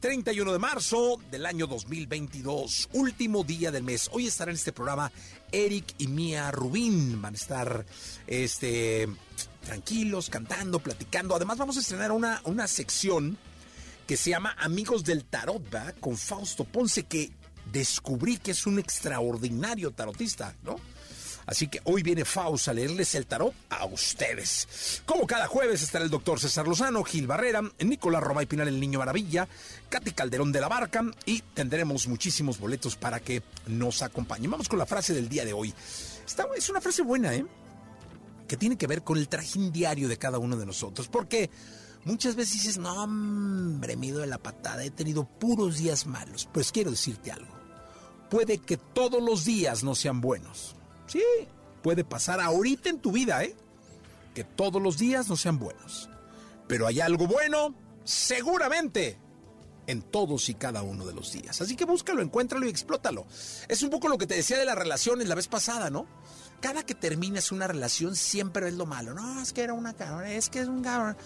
31 de marzo del año 2022, último día del mes. Hoy estará en este programa Eric y Mía Rubín, van a estar este, tranquilos, cantando, platicando. Además vamos a estrenar una, una sección que se llama Amigos del Tarot, ¿va? Con Fausto Ponce, que descubrí que es un extraordinario tarotista, ¿no? Así que hoy viene Faust a leerles el tarot a ustedes. Como cada jueves estará el doctor César Lozano, Gil Barrera, Nicolás Roma y Pinal, el Niño Maravilla, Katy Calderón de la Barca y tendremos muchísimos boletos para que nos acompañen. Vamos con la frase del día de hoy. Esta es una frase buena, ¿eh? Que tiene que ver con el trajín diario de cada uno de nosotros. Porque muchas veces dices, no, hombre, me de la patada, he tenido puros días malos. Pues quiero decirte algo. Puede que todos los días no sean buenos Sí, puede pasar ahorita en tu vida, ¿eh? Que todos los días no sean buenos. Pero hay algo bueno, seguramente, en todos y cada uno de los días. Así que búscalo, encuéntralo y explótalo. Es un poco lo que te decía de las relaciones la vez pasada, ¿no? Cada que terminas una relación siempre ves lo malo. No, es que era una cabrón, es que es un cabrón.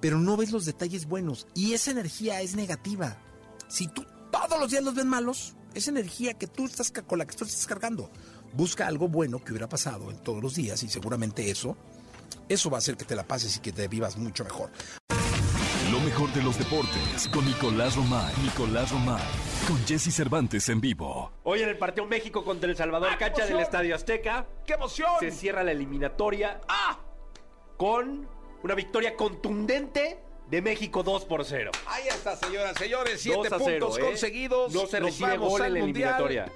Pero no ves los detalles buenos. Y esa energía es negativa. Si tú todos los días los ves malos, es energía que tú estás con la que tú estás cargando busca algo bueno que hubiera pasado en todos los días y seguramente eso, eso va a hacer que te la pases y que te vivas mucho mejor. Lo mejor de los deportes con Nicolás Romay. Nicolás Romay. Con Jesse Cervantes en vivo. Hoy en el partido México contra El Salvador, ¡Ah, cancha del! Estadio Azteca, ¡Qué emoción! se cierra la eliminatoria ¡Ah! con una victoria contundente de México 2 por 0. Ahí está, señoras, señores. Siete 2 a 0, puntos ¿eh? conseguidos. No se recibe gol en la Mundial. eliminatoria.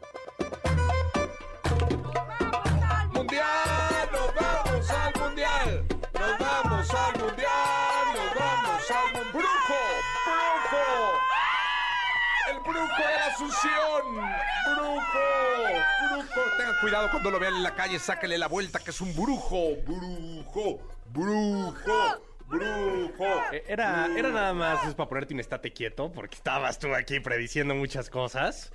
Tengan cuidado cuando lo vean en la calle. Sáquenle la vuelta que es un brujo. Brujo, brujo, brujo. Eh, Era, era nada más es para ponerte un estate quieto, porque estabas tú aquí prediciendo muchas cosas.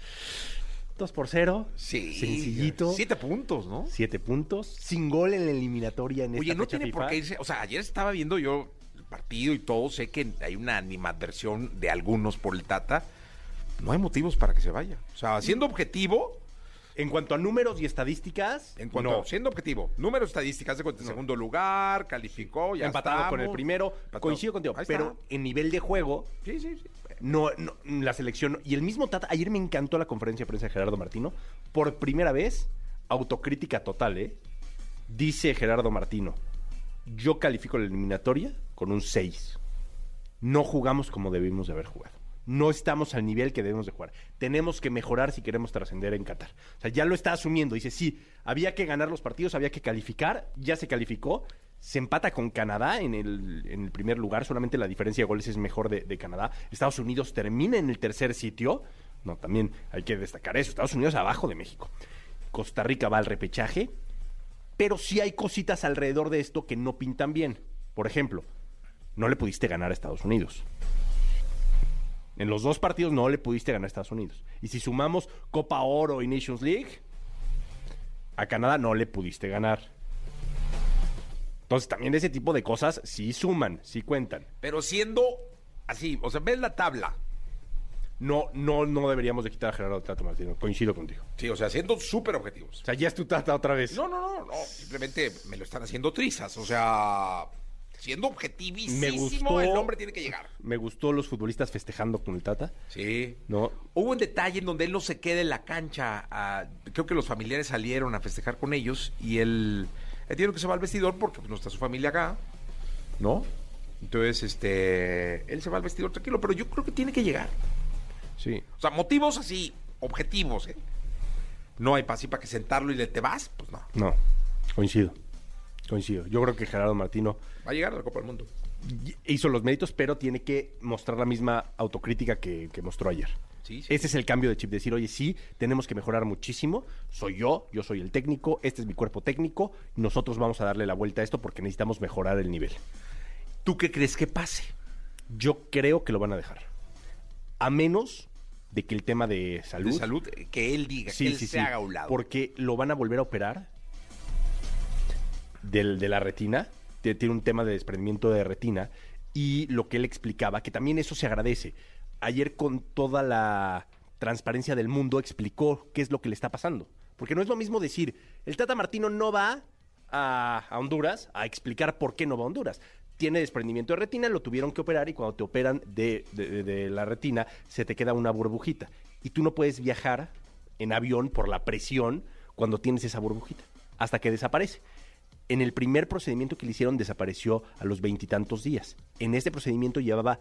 2 por 0. Sí. Sencillito. Siete puntos, ¿no? 7 puntos. Sin gol en la eliminatoria en Oye, esta no tiene por qué irse. O sea, ayer estaba viendo yo el partido y todo. Sé que hay una animadversión de algunos por el Tata. No hay motivos para que se vaya. O sea, siendo objetivo, En cuanto a números y estadísticas, en cuanto no. siendo objetivo, número estadísticas de cuenta, segundo lugar, calificó, ya empatado con el primero. Empatado. Coincido contigo, Ahí está. pero en nivel de juego, Sí, sí, sí. no, no, la selección. Y el mismo Tata, ayer me encantó la conferencia de prensa de Gerardo Martino. Por primera vez, autocrítica total, ¿eh? Dice Gerardo Martino: Yo califico la eliminatoria con un 6. No jugamos como debimos de haber jugado. No estamos al nivel que debemos de jugar. Tenemos que mejorar si queremos trascender en Qatar. O sea, ya lo está asumiendo. Dice, sí, había que ganar los partidos, había que calificar, ya se calificó. Se empata con Canadá en el, primer lugar, solamente la diferencia de goles es mejor de, de Canadá. Estados Unidos termina en el tercer sitio. No, también hay que destacar eso. Estados Unidos abajo de México. Costa Rica va al repechaje, pero sí hay cositas alrededor de esto que no pintan bien. Por ejemplo, no le pudiste ganar a Estados Unidos. En los dos partidos no le pudiste ganar a Estados Unidos. Y si sumamos Copa Oro y Nations League, a Canadá no le pudiste ganar. Entonces también ese tipo de cosas sí suman, sí cuentan. Pero siendo así, o sea, ves la tabla. No, no, no deberíamos de quitar a Gerardo Tato Martino. Coincido contigo. Sí, o sea, siendo súper objetivos. O sea, ya es tu tata otra vez. No, no, no, no. Simplemente me lo están haciendo trizas. O sea, siendo objetivísimo, el hombre tiene que llegar. Me gustó los futbolistas festejando con el Tata. Sí. ¿no? Hubo un detalle en donde él no se queda en la cancha. ah, creo que los familiares salieron a festejar con ellos y él, él tiene que se va al vestidor porque pues, no está su familia acá, ¿no? Entonces, este, él se va al vestidor tranquilo, pero yo creo que tiene que llegar. Sí. O sea, motivos así, objetivos, ¿eh? No hay para así para que sentarlo y le te vas, pues no. No, coincido. Coincido. Yo creo que Gerardo Martino Va a llegar a la Copa del Mundo. hizo los méritos, pero tiene que mostrar la misma autocrítica que, que mostró ayer. Sí, sí. Ese es el cambio de chip, decir, oye, sí, tenemos que mejorar muchísimo, soy yo, yo soy el técnico, este es mi cuerpo técnico, nosotros vamos a darle la vuelta a esto porque necesitamos mejorar el nivel. ¿Tú qué crees que pase? Yo creo que lo van a dejar. A menos de que el tema de salud... De salud, eh, que él diga, que él se haga a un lado. Porque lo van a volver a operar del, de la retina. Tie- Tiene un tema de desprendimiento de retina. Y lo que él explicaba, que también eso se agradece. Ayer con toda la transparencia del mundo explicó qué es lo que le está pasando. Porque no es lo mismo decir, el Tata Martino no va a, a Honduras a explicar por qué no va a Honduras. Tiene desprendimiento de retina, lo tuvieron que operar y cuando te operan de- de- de la retina se te queda una burbujita. Y tú no puedes viajar en avión por la presión cuando tienes esa burbujita, hasta que desaparece. En el primer procedimiento que le hicieron desapareció a los veintitantos días. En este procedimiento llevaba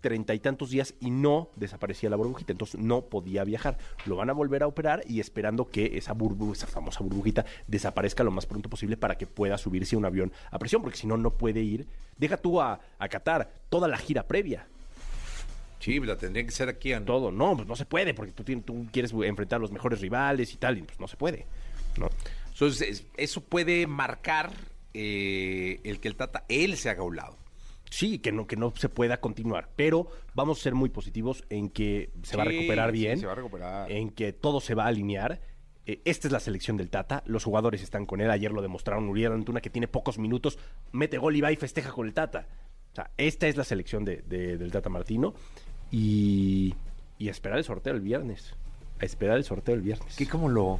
treinta y tantos días y no desaparecía la burbujita, entonces no podía viajar. Lo van a volver a operar y esperando que esa burbuja, esa famosa burbujita, desaparezca lo más pronto posible para que pueda subirse a un avión a presión, porque si no, no puede ir. Deja tú a, a Qatar toda la gira previa, Sí, la tendría que ser aquí. en- todo. No, pues no se puede, porque tú, tú quieres enfrentar a los mejores rivales y tal, y pues no se puede. ¿no? Entonces, es- eso puede marcar eh, el que el Tata, él se haga a un lado. Sí, que no, que no se pueda continuar, pero vamos a ser muy positivos en que se va a recuperar sí, bien, se va a recuperar. en que todo se va a alinear. Eh, esta es la selección del Tata, los jugadores están con él, ayer lo demostraron Uriel Antuna que tiene pocos minutos, mete gol y va y festeja con el Tata. O sea, esta es la selección de- de- del Tata Martino y, y a esperar el sorteo el viernes. A esperar el sorteo el viernes. ¿Qué cómo lo...?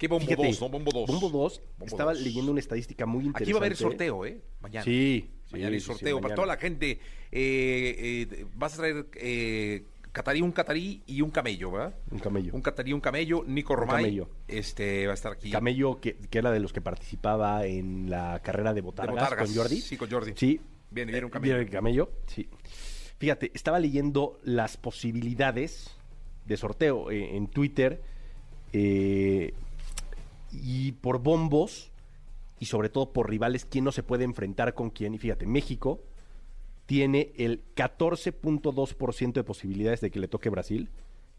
¿Qué bombo Fíjate, 2, no? Bombo 2. Bombo 2, Bombo estaba leyendo una estadística muy interesante. Aquí va a haber sorteo, ¿eh? Mañana. Sí, Mañana hay sí, sí, sorteo. Para mañana. toda la gente, eh, eh, vas a traer eh, catarí, un catarí y un camello, ¿verdad? Un camello. Un catarí, un camello. Nico Romay. camello. Este, va a estar aquí. Camello, que, que era de los que participaba en la carrera de Botargas, Botargas, con Jordi. sí, con Jordi. Sí. Viene, viene un camello. viene el camello, sí. Fíjate, estaba leyendo las posibilidades de sorteo en Twitter eh, y por bombos y sobre todo por rivales, quién no se puede enfrentar con quién. Y fíjate, México tiene el 14.2% de posibilidades de que le toque Brasil,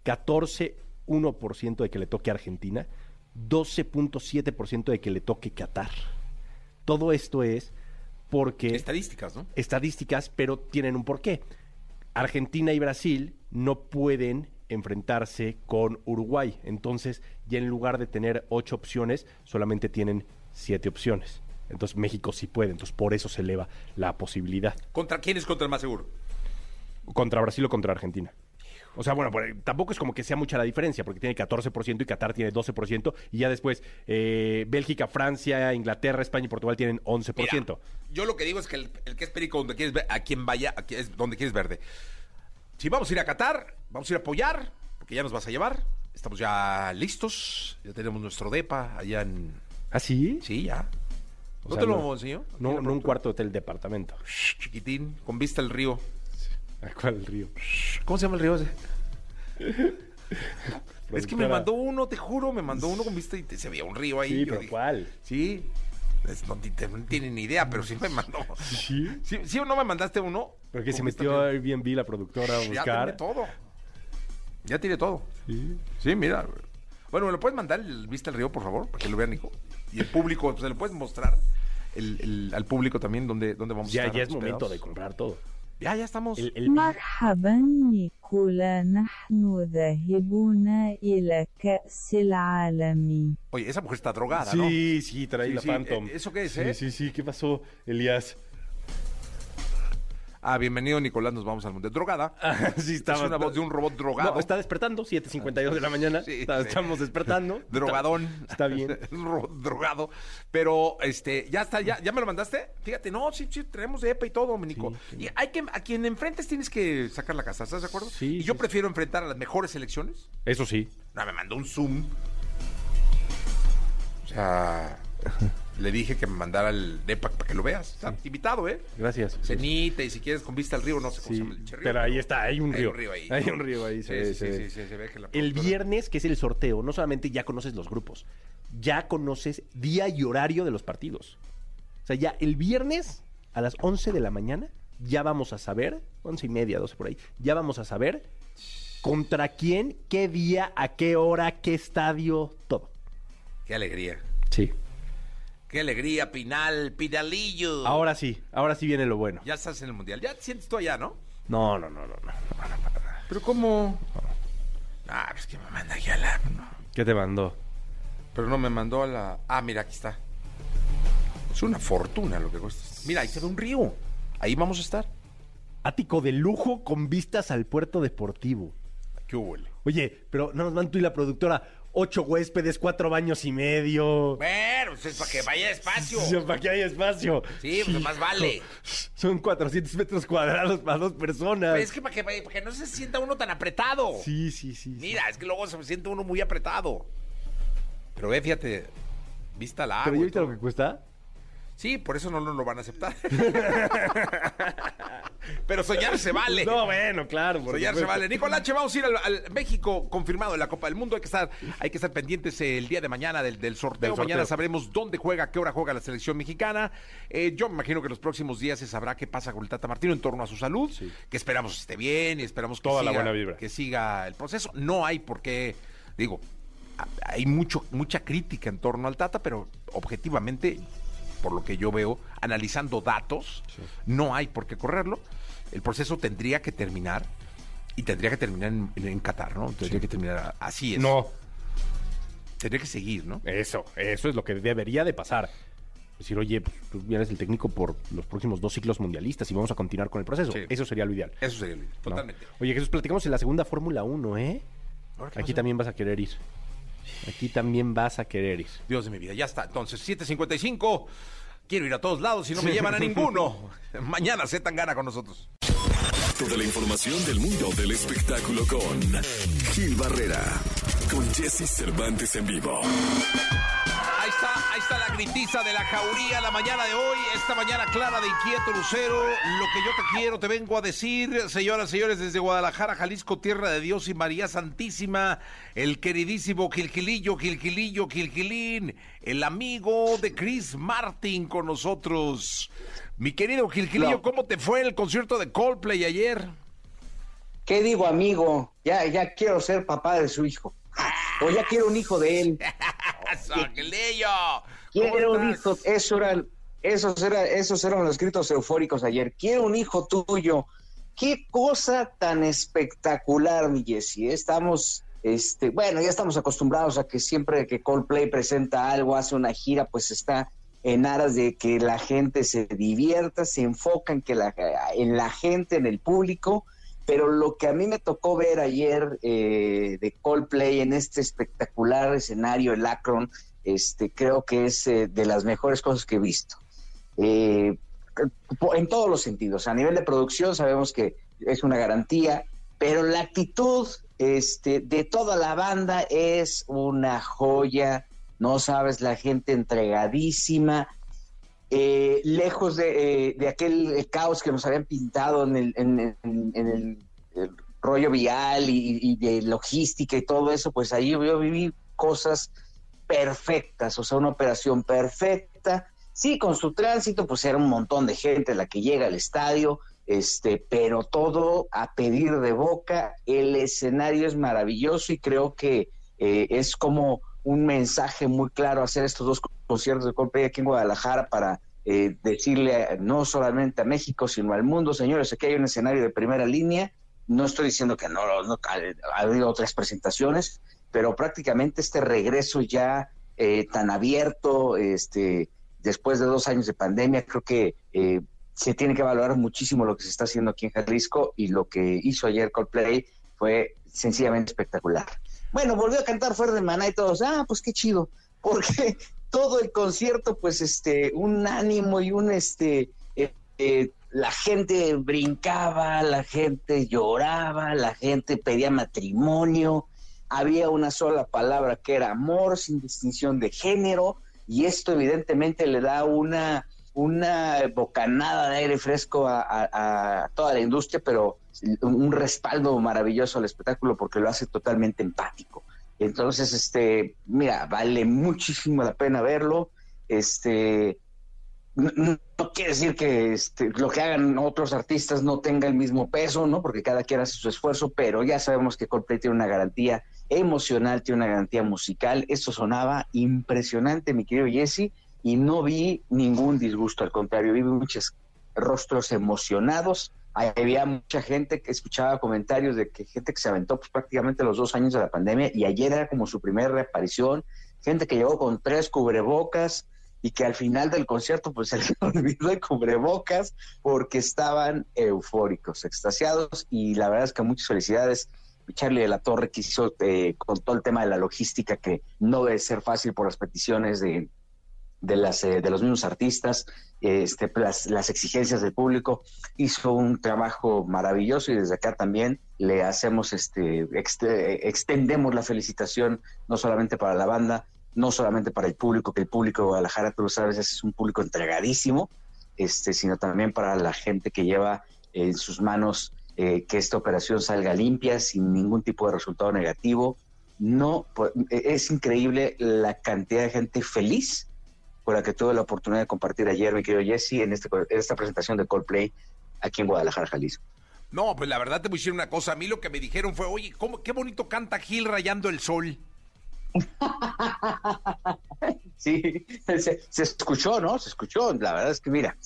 14.1% de que le toque Argentina, 12.7% de que le toque Qatar. Todo esto es porque Estadísticas, ¿no? estadísticas, pero tienen un porqué. Argentina y Brasil no pueden enfrentarse con Uruguay. Entonces, ya en lugar de tener ocho opciones, solamente tienen siete opciones. Entonces, México sí puede. Entonces, por eso se eleva la posibilidad. ¿Contra quién es contra el más seguro? Contra Brasil o contra Argentina. O sea, bueno, por- tampoco es como que sea mucha la diferencia, porque tiene 14% y Qatar tiene 12%, y ya después eh, Bélgica, Francia, Inglaterra, España y Portugal tienen 11%. Mira, yo lo que digo es que el, el que es perico donde quieres ver, a quien vaya, a quien- es donde quieres verde. Si vamos a ir a Qatar, vamos a ir a apoyar, porque ya nos vas a llevar. Estamos ya listos, ya tenemos nuestro depa allá en... ¿Ah, sí? Sí, ya. O ¿No sea, te lo enseñó? Aquí en No, no un cuarto hotel departamento. Shh, Chiquitín, con vista al río. ¿A cuál río? ¿Cómo se llama el río ese? Es que me mandó uno, te juro, me mandó uno con vista y se veía un río ahí. Sí, pero dije, ¿cuál? Sí. Es- no, te- no tienen ni idea, pero sí me mandó. Sí. ¿Sí, sí o no me mandaste uno? Porque se metió a. Airbnb la productora a Ya buscar. tiene todo. Ya tiene todo. Sí. Sí, mira. Bueno, ¿me lo puedes mandar el vista al río, por favor? Para que lo vean, hijo. Y el público, ¿se lo puedes mostrar el- el- al público también dónde, dónde vamos a Ya, estar? ya es momento de comprar todo. Ya, ya estamos. El, el- مرحبا نيكولا نحن ذاهبون إلى كأس العالم Oye, esa mujer está drogada, ¿no? Sí, sí, trae Sí, la sí, Phantom. eh, ¿eso qué es, sí, eh? Sí, sí, ¿qué pasó, Elías? Ah, bienvenido, Nicolás, nos vamos al mundial. Drogada. sí, es una voz de un robot drogado. No, está despertando, 7.52 de la mañana. Sí, Está- sí. Estamos despertando. Drogadón. Está, está bien. Un robot drogado. Pero, este, ya está, ya, ¿ya me lo mandaste? Fíjate, no, sí, sí, tenemos de EPA y todo, Nico. Y hay que, a quien enfrentes tienes que sacar la casa, ¿estás de acuerdo? Sí, Y yo prefiero enfrentar a las mejores selecciones. Eso sí. No, me mandó un Zoom. O sea, le dije que me mandara el DEPA para que lo veas. Está invitado, ¿eh? Gracias. Cenita y si quieres con vista al río, no sé cómo se llama el río, pero ahí está, hay un Hay río. un río ahí. Hay un río ahí. Sí, sí, sí, ve. sí, sí, se ve que la El viernes, que es el sorteo, no solamente ya conoces los grupos, ya conoces día y horario de los partidos. O sea, ya el viernes a las 11 de la mañana ya vamos a saber, 11 y media, 12 por ahí, ya vamos a saber contra quién, qué día, a qué hora, qué estadio, todo. Qué alegría. Sí. Qué alegría, Pinal, Pinalillo. Ahora sí, ahora sí viene lo bueno. Ya estás en el mundial. Ya te sientes tú allá, ¿no? No, no, no, no, no. Pero ¿cómo? Ah, pues que me manda ya la... no. ¿Qué te mandó? Pero no me mandó a la... Ah, mira, aquí está. Es una fortuna lo que cuesta. Mira, ahí se ve un río. Ahí vamos a estar. Ático de lujo con vistas al puerto deportivo. ¿Qué huele? Oye, pero no nos van tú y la productora. Ocho huéspedes, cuatro baños y medio. Bueno, pues es para que vaya despacio. Sí, ¿Para que haya espacio? Sí, pues más vale. Son 400 metros cuadrados para dos personas. Pues es que para que, para que no se sienta uno tan apretado. Sí, sí, sí. sí. Mira, es que luego se siente uno muy apretado. Pero ve, fíjate, vista la agua. ¿Pero viste lo que cuesta? Sí, por eso no lo van a aceptar. Pero soñar se vale. No, bueno, claro. por Soñar se vale. Nicolache, vamos a ir al, al México confirmado en la Copa del Mundo. Hay que estar, hay que estar pendientes el día de mañana del, del sorteo. Del sorteo. Mañana sabremos dónde juega, qué hora juega la selección mexicana. Eh, yo me imagino que en los próximos días se sabrá qué pasa con el Tata Martino en torno a su salud. Que esperamos esté bien y esperamos que, Toda la siga, buena vibra. que siga el proceso. No hay por qué, digo, hay mucho, mucha crítica en torno al Tata, pero objetivamente, por lo que yo veo, analizando datos, no hay por qué correrlo. El proceso tendría que terminar y tendría que terminar en, en Qatar, ¿no? Tendría que terminar así es. No, Tendría que seguir, ¿no? eso, eso es lo que debería de pasar. Decir, oye, pues, tú eres el técnico por los próximos dos ciclos mundialistas y vamos a continuar con el proceso. Sí. Eso sería lo ideal. Eso sería el- ¿no? totalmente. Oye, Jesús, platicamos en la segunda Fórmula 1, ¿eh? Ahora, ¿qué Aquí también vas a querer ir. Aquí también vas a querer ir. Dios de mi vida, ya está. Entonces, 7.55. Quiero ir a todos lados y no me llevan a ninguno. Mañana se tan gana con nosotros. Toda la información del mundo del espectáculo con Gil Barrera, con Jesse Cervantes en vivo. Ahí está, la gritiza de la jauría la mañana de hoy, esta mañana clara de inquieto lucero. Lo que yo te quiero, te vengo a decir, señoras y señores, desde Guadalajara, Jalisco, tierra de Dios y María Santísima, el queridísimo Gilgilillo, Gilgilillo, Gilgilín, el amigo de Chris Martin con nosotros. Mi querido Gilgilillo. ¿cómo te fue el concierto de Coldplay ayer? ¿Qué digo, amigo? Ya, ya quiero ser papá de su hijo. O ya quiero un hijo de él. ¿cómo Quiero un hijo. Eso eran, esos, era, esos eran los gritos eufóricos ayer. Quiero un hijo tuyo. Qué cosa tan espectacular, mi Jessy. Estamos, este, bueno, ya estamos acostumbrados a que siempre que Coldplay presenta algo, hace una gira, pues está en aras de que la gente se divierta, se enfoca en que la, en la gente, en el público. Pero lo que a mí me tocó ver ayer eh, de Coldplay en este espectacular escenario, el Akron, este, creo que es eh, de las mejores cosas que he visto. Eh, en todos los sentidos. A nivel de producción sabemos que es una garantía, pero la actitud este, de toda la banda es una joya. No sabes, la gente entregadísima, eh, lejos de, eh, de aquel caos que nos habían pintado en el, en, el, rollo vial y, y de logística y todo eso, pues ahí yo viví cosas perfectas, o sea, una operación perfecta. Sí, con su tránsito, pues era un montón de gente la que llega al estadio, este, pero todo a pedir de boca. El escenario es maravilloso y creo que eh, es como un mensaje muy claro hacer estos dos conciertos de Coldplay aquí en Guadalajara para eh, decirle no solamente a México, sino al mundo, señores, aquí hay un escenario de primera línea. No estoy diciendo que no, no ha, ha habido otras presentaciones, pero prácticamente este regreso ya eh, tan abierto, este, después de dos años de pandemia, creo que eh, se tiene que valorar muchísimo lo que se está haciendo aquí en Jalisco y lo que hizo ayer Coldplay fue sencillamente espectacular. Bueno, volvió a cantar fuera de Maná y todos, ah, pues qué chido, porque todo el concierto, pues, este, un ánimo y un, este, eh, eh, la gente brincaba, la gente lloraba, la gente pedía matrimonio, había una sola palabra que era amor sin distinción de género, y esto evidentemente le da una, una bocanada de aire fresco a, toda la industria, pero un respaldo maravilloso al espectáculo porque lo hace totalmente empático. Entonces, este, mira, vale muchísimo la pena verlo. Este, no, no quiere decir que este, lo que hagan otros artistas no tenga el mismo peso, ¿no? Porque cada quien hace su esfuerzo, pero ya sabemos que Coldplay tiene una garantía emocional, tiene una garantía musical. Esto sonaba impresionante, mi querido Jesse, y no vi ningún disgusto, al contrario, vi muchos rostros emocionados. Había mucha gente que escuchaba comentarios de que gente que se aventó pues, prácticamente los dos años de la pandemia y ayer era como su primera reaparición, gente que llegó con tres cubrebocas y que al final del concierto pues se les olvidó el cubrebocas porque estaban eufóricos, extasiados. Y la verdad es que muchas felicidades. Charlie de la Torre que hizo eh, con todo el tema de la logística que no debe ser fácil por las peticiones de, de, las, eh, de los mismos artistas, este, las, exigencias del público. Hizo un trabajo maravilloso y desde acá también le hacemos, este, extendemos la felicitación no solamente para la banda, no solamente para el público, que el público de Guadalajara, tú lo sabes, es un público entregadísimo, este, sino también para la gente que lleva en sus manos eh, que esta operación salga limpia, sin ningún tipo de resultado negativo. No, pues, es increíble la cantidad de gente feliz con la que tuve la oportunidad de compartir ayer, mi querido Jesse, en, este, esta presentación de Coldplay aquí en Guadalajara, Jalisco. No, pues la verdad te voy a decir una cosa. A mí lo que me dijeron fue, oye, ¿cómo, qué bonito canta Gil rayando el sol. sí, se, escuchó, ¿no? Se escuchó. La verdad es que, mira,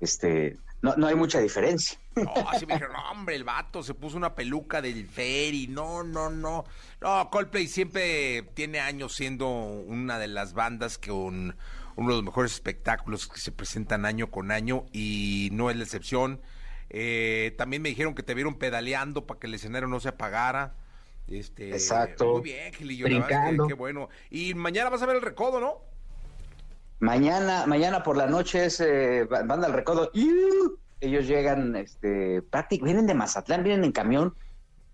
este, no, no hay mucha diferencia. No, así me dijeron, no, hombre, el vato se puso una peluca del ferry. No, no, no. No, Coldplay siempre tiene años siendo una de las bandas que un uno de los mejores espectáculos que se presentan año con año y no es la excepción. Eh, también me dijeron que te vieron pedaleando para que el escenario no se apagara. Este, Exacto. Muy bien, Gilillo, qué bueno. Y mañana vas a ver el recodo, ¿no? Mañana, mañana por la noche es eh, banda al recodo. Ellos llegan, este, vienen de Mazatlán, vienen en camión,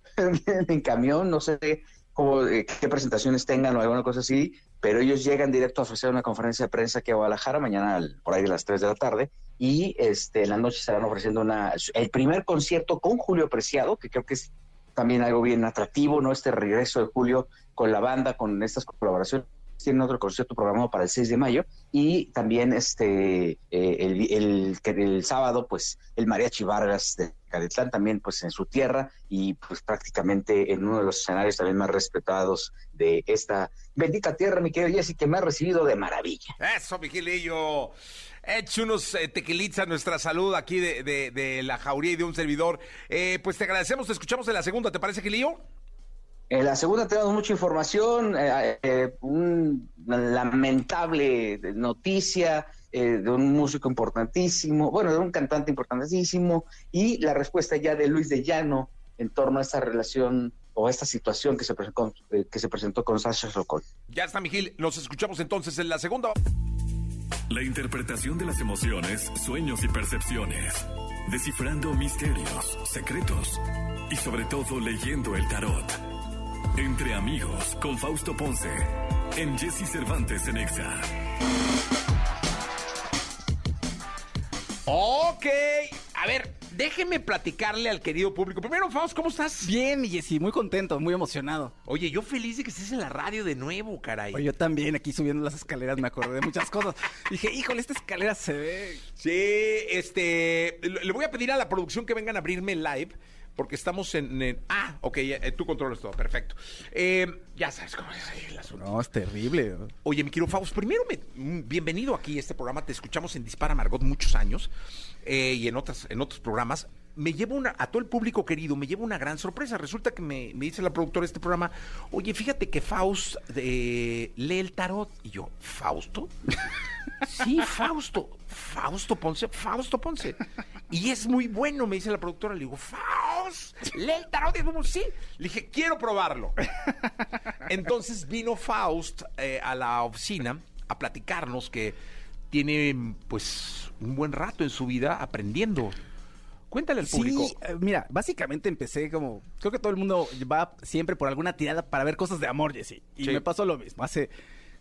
vienen en camión, no sé cómo, eh, qué presentaciones tengan o alguna cosa así, pero ellos llegan directo a ofrecer una conferencia de prensa aquí a Guadalajara mañana por ahí a las 3 de la tarde y este en la noche estarán ofreciendo una el primer concierto con Julio Preciado, que creo que es también algo bien atractivo, ¿no? Este regreso de Julio con la banda, con estas colaboraciones tienen otro concierto programado para el 6 de mayo y también este eh, el, el, sábado pues el Mariachi Vargas de Cadetlán también pues en su tierra y pues prácticamente en uno de los escenarios también más respetados de esta bendita tierra, mi querido Jessy, que me ha recibido de maravilla. Eso, Vigilillo. Eche unos eh, a nuestra salud aquí de, de, la jauría y de un servidor. Eh, pues te agradecemos, te escuchamos en la segunda, ¿te parece, Gilillo? En la segunda tenemos mucha información, eh, eh, una lamentable noticia eh, de un músico importantísimo, bueno, de un cantante importantísimo, y la respuesta ya de Luis de Llano en torno a esta relación o a esta situación que se, presentó, que se presentó con Sasha Sokol. Ya está, Miguel. Nos escuchamos entonces en la segunda. La interpretación de las emociones, sueños y percepciones. Descifrando misterios, secretos y sobre todo leyendo el tarot. Entre amigos con Fausto Ponce en Jesse Cervantes en Exa. Ok, a ver, déjeme platicarle al querido público. Primero, Fausto, ¿cómo estás? Bien, Jesse, muy contento, muy emocionado. Oye, yo feliz de que estés en la radio de nuevo, caray. Oye, yo también, aquí subiendo las escaleras me acordé de muchas cosas. Dije, híjole, esta escalera se ve. Sí, este. Le voy a pedir a la producción que vengan a abrirme el live porque estamos en... ah, ok, eh, tú controlas todo, perfecto. Eh, ya sabes cómo es el asunto. No, es terrible. Oye, mi querido Faust, primero, me, mm, bienvenido aquí a este programa. Te escuchamos en Dispara Margot muchos años eh, y en, otras, en otros programas. Me llevo una, a todo el público querido, me llevo una gran sorpresa. Resulta que me, me dice la productora de este programa, oye, fíjate que Faust eh, lee el tarot. Y yo, ¿Fausto? sí, Fausto. Fausto Ponce, Fausto Ponce. Y es muy bueno, me dice la productora. Le digo, Faust, lee el tarot. Y como, sí. Le dije, quiero probarlo. Entonces vino Faust eh, a la oficina a platicarnos que tiene pues un buen rato en su vida aprendiendo. Cuéntale al público. Sí, eh, mira, básicamente empecé como. Creo que todo el mundo va siempre por alguna tirada para ver cosas de amor, Jessy. Y Sí. me pasó lo mismo. Hace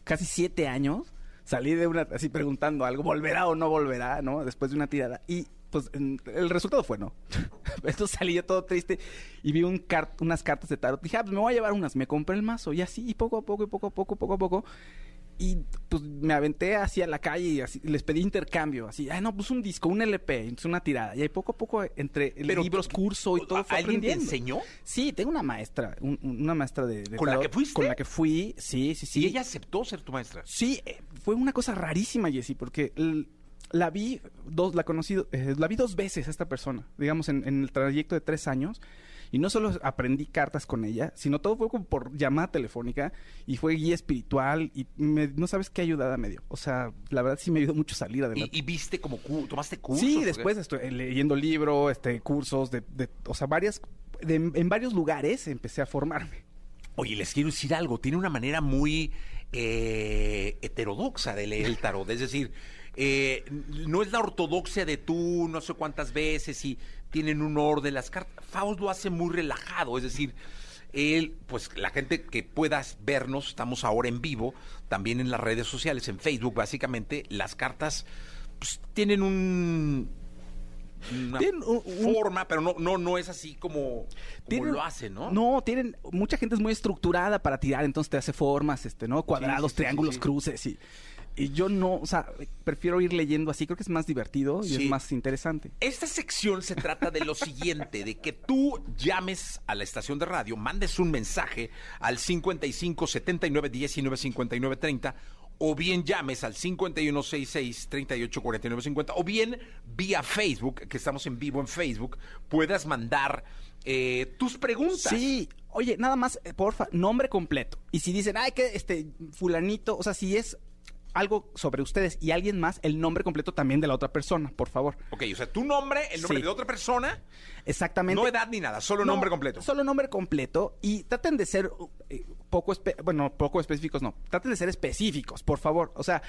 casi siete años salí de una. Así preguntando algo, ¿volverá o no volverá, no? Después de una tirada. Y pues el resultado fue no. Entonces salí yo todo triste y vi un car- unas cartas de tarot. Dije, ah, pues me voy a llevar unas. Me compré el mazo y así, y poco a poco, y poco a poco, poco a poco. Y pues me aventé así a la calle y así, les pedí intercambio, así, ay no, pues un disco, un LP, entonces una tirada. Y ahí poco a poco entre Pero libros, tú- curso y todo fue ¿Alguien te enseñó? Sí, tengo una maestra, un- un- una maestra de, de ¿Con la que fuiste? Con la que fui, sí, sí, sí. Y ella aceptó ser tu maestra. Sí, eh, fue una cosa rarísima, Jessy, porque la vi dos, la conocí, eh, la vi dos veces a esta persona, digamos, en, en el trayecto de tres años. Y no solo aprendí cartas con ella, sino todo fue como por llamada telefónica y fue guía espiritual y me- no sabes qué ayudada me dio. O sea, la verdad sí me ayudó mucho salir adelante. y viste como cu- tomaste cursos. Sí, después estoy eh, leyendo libro, este, cursos de, de- o sea, varias, de- en varios lugares empecé a formarme. Oye, les quiero decir algo. Tiene una manera muy eh, heterodoxa de leer el tarot. Es decir, eh, no es la ortodoxia de tú no sé cuántas veces y tienen un orden las cartas. Faust lo hace muy relajado. Es decir, él, pues la gente que puedas vernos, estamos ahora en vivo, también en las redes sociales, en Facebook, básicamente, las cartas pues, tienen un una Tienen un- un- forma, pero no, no, no es así como, como Tienen- lo hace, ¿no? No, tienen, mucha gente es muy estructurada para tirar, entonces te hace formas, este, ¿no? Cuadrados, sí, sí, triángulos, sí. cruces y, y yo no, o sea, prefiero ir leyendo así, creo que es más divertido y Sí. es más interesante. Esta sección se trata de lo siguiente, de que tú llames a la estación de radio, mandes un mensaje al 55 79 19 59 30 o bien llames al 5166 38 49 50 o bien vía Facebook, que estamos en vivo en Facebook, puedas mandar eh, tus preguntas. Sí, oye, nada más, eh, porfa, nombre completo. Y si dicen, ay, que este fulanito, o sea, si es algo sobre ustedes y alguien más, el nombre completo también de la otra persona, por favor. Ok, o sea, tu nombre, el nombre Sí. de otra persona, Exactamente. no edad ni nada, solo No, nombre completo. Solo nombre completo y traten de ser eh, poco, bueno, poco específicos, no. Traten de ser específicos, por favor. O sea,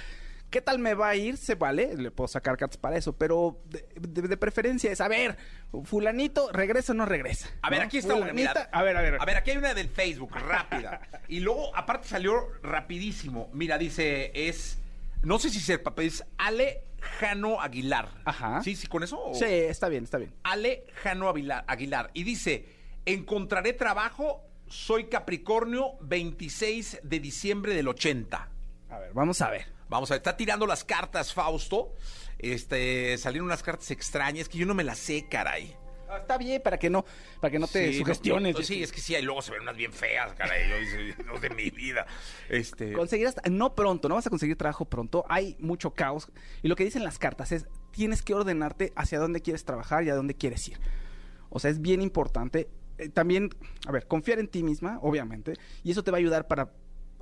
¿qué tal me va a ir? Se vale, le puedo sacar cartas para eso, pero de, de- de preferencia es, a ver, fulanito, ¿regresa o no regresa? A ver, ¿No? aquí está una. Mira. a ver, a ver. A ver, aquí hay una del Facebook, rápida. Y luego, aparte, salió rapidísimo. Mira, dice, es. No sé si ser papel, es Alejano Aguilar. Ajá. ¿Sí, sí, con eso? o- Sí, está bien, está bien. Alejano Aguilar, Aguilar. Y dice: Encontraré trabajo, soy Capricornio, 26 de diciembre del 80. A ver, vamos a ver. Vamos a ver, está tirando las cartas, Fausto. Este, salieron unas cartas extrañas que yo no me las sé, caray. Ah, Está bien para que no, para que no te Sí, sugestiones. no, no, sí, es que sí, y luego se ven unas bien feas, caray. Yo dice, no de mi vida. Este. Conseguirás, no pronto, no vas a conseguir trabajo pronto, hay mucho caos. Y lo que dicen las cartas es, tienes que ordenarte hacia dónde quieres trabajar y a dónde quieres ir. O sea, es bien importante. Eh, también, a ver, confiar en ti misma, obviamente, y eso te va a ayudar para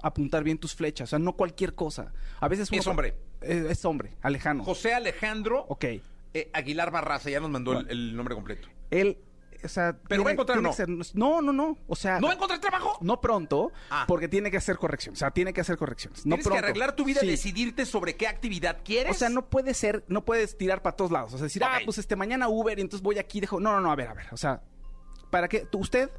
apuntar bien tus flechas. O sea, no cualquier cosa. A veces uno- Es hombre. Eh, es hombre, Alejandro. José Alejandro Ok. eh, Aguilar Barraza, ya nos mandó el, el nombre completo. Él, o sea... ¿Pero va a encontrar que ser- no, no, no. O sea... ¿No va a encontrar trabajo? No pronto, Ah. porque tiene que hacer correcciones. O sea, tiene que hacer correcciones. No Tienes que arreglar tu vida, Sí. decidirte sobre qué actividad quieres. O sea, no puede ser, no puedes tirar para todos lados. O sea, decir, ah, Ok. pues este mañana Uber y entonces voy aquí, dejo. No, no, no, a ver, a ver. O sea, para tú, usted,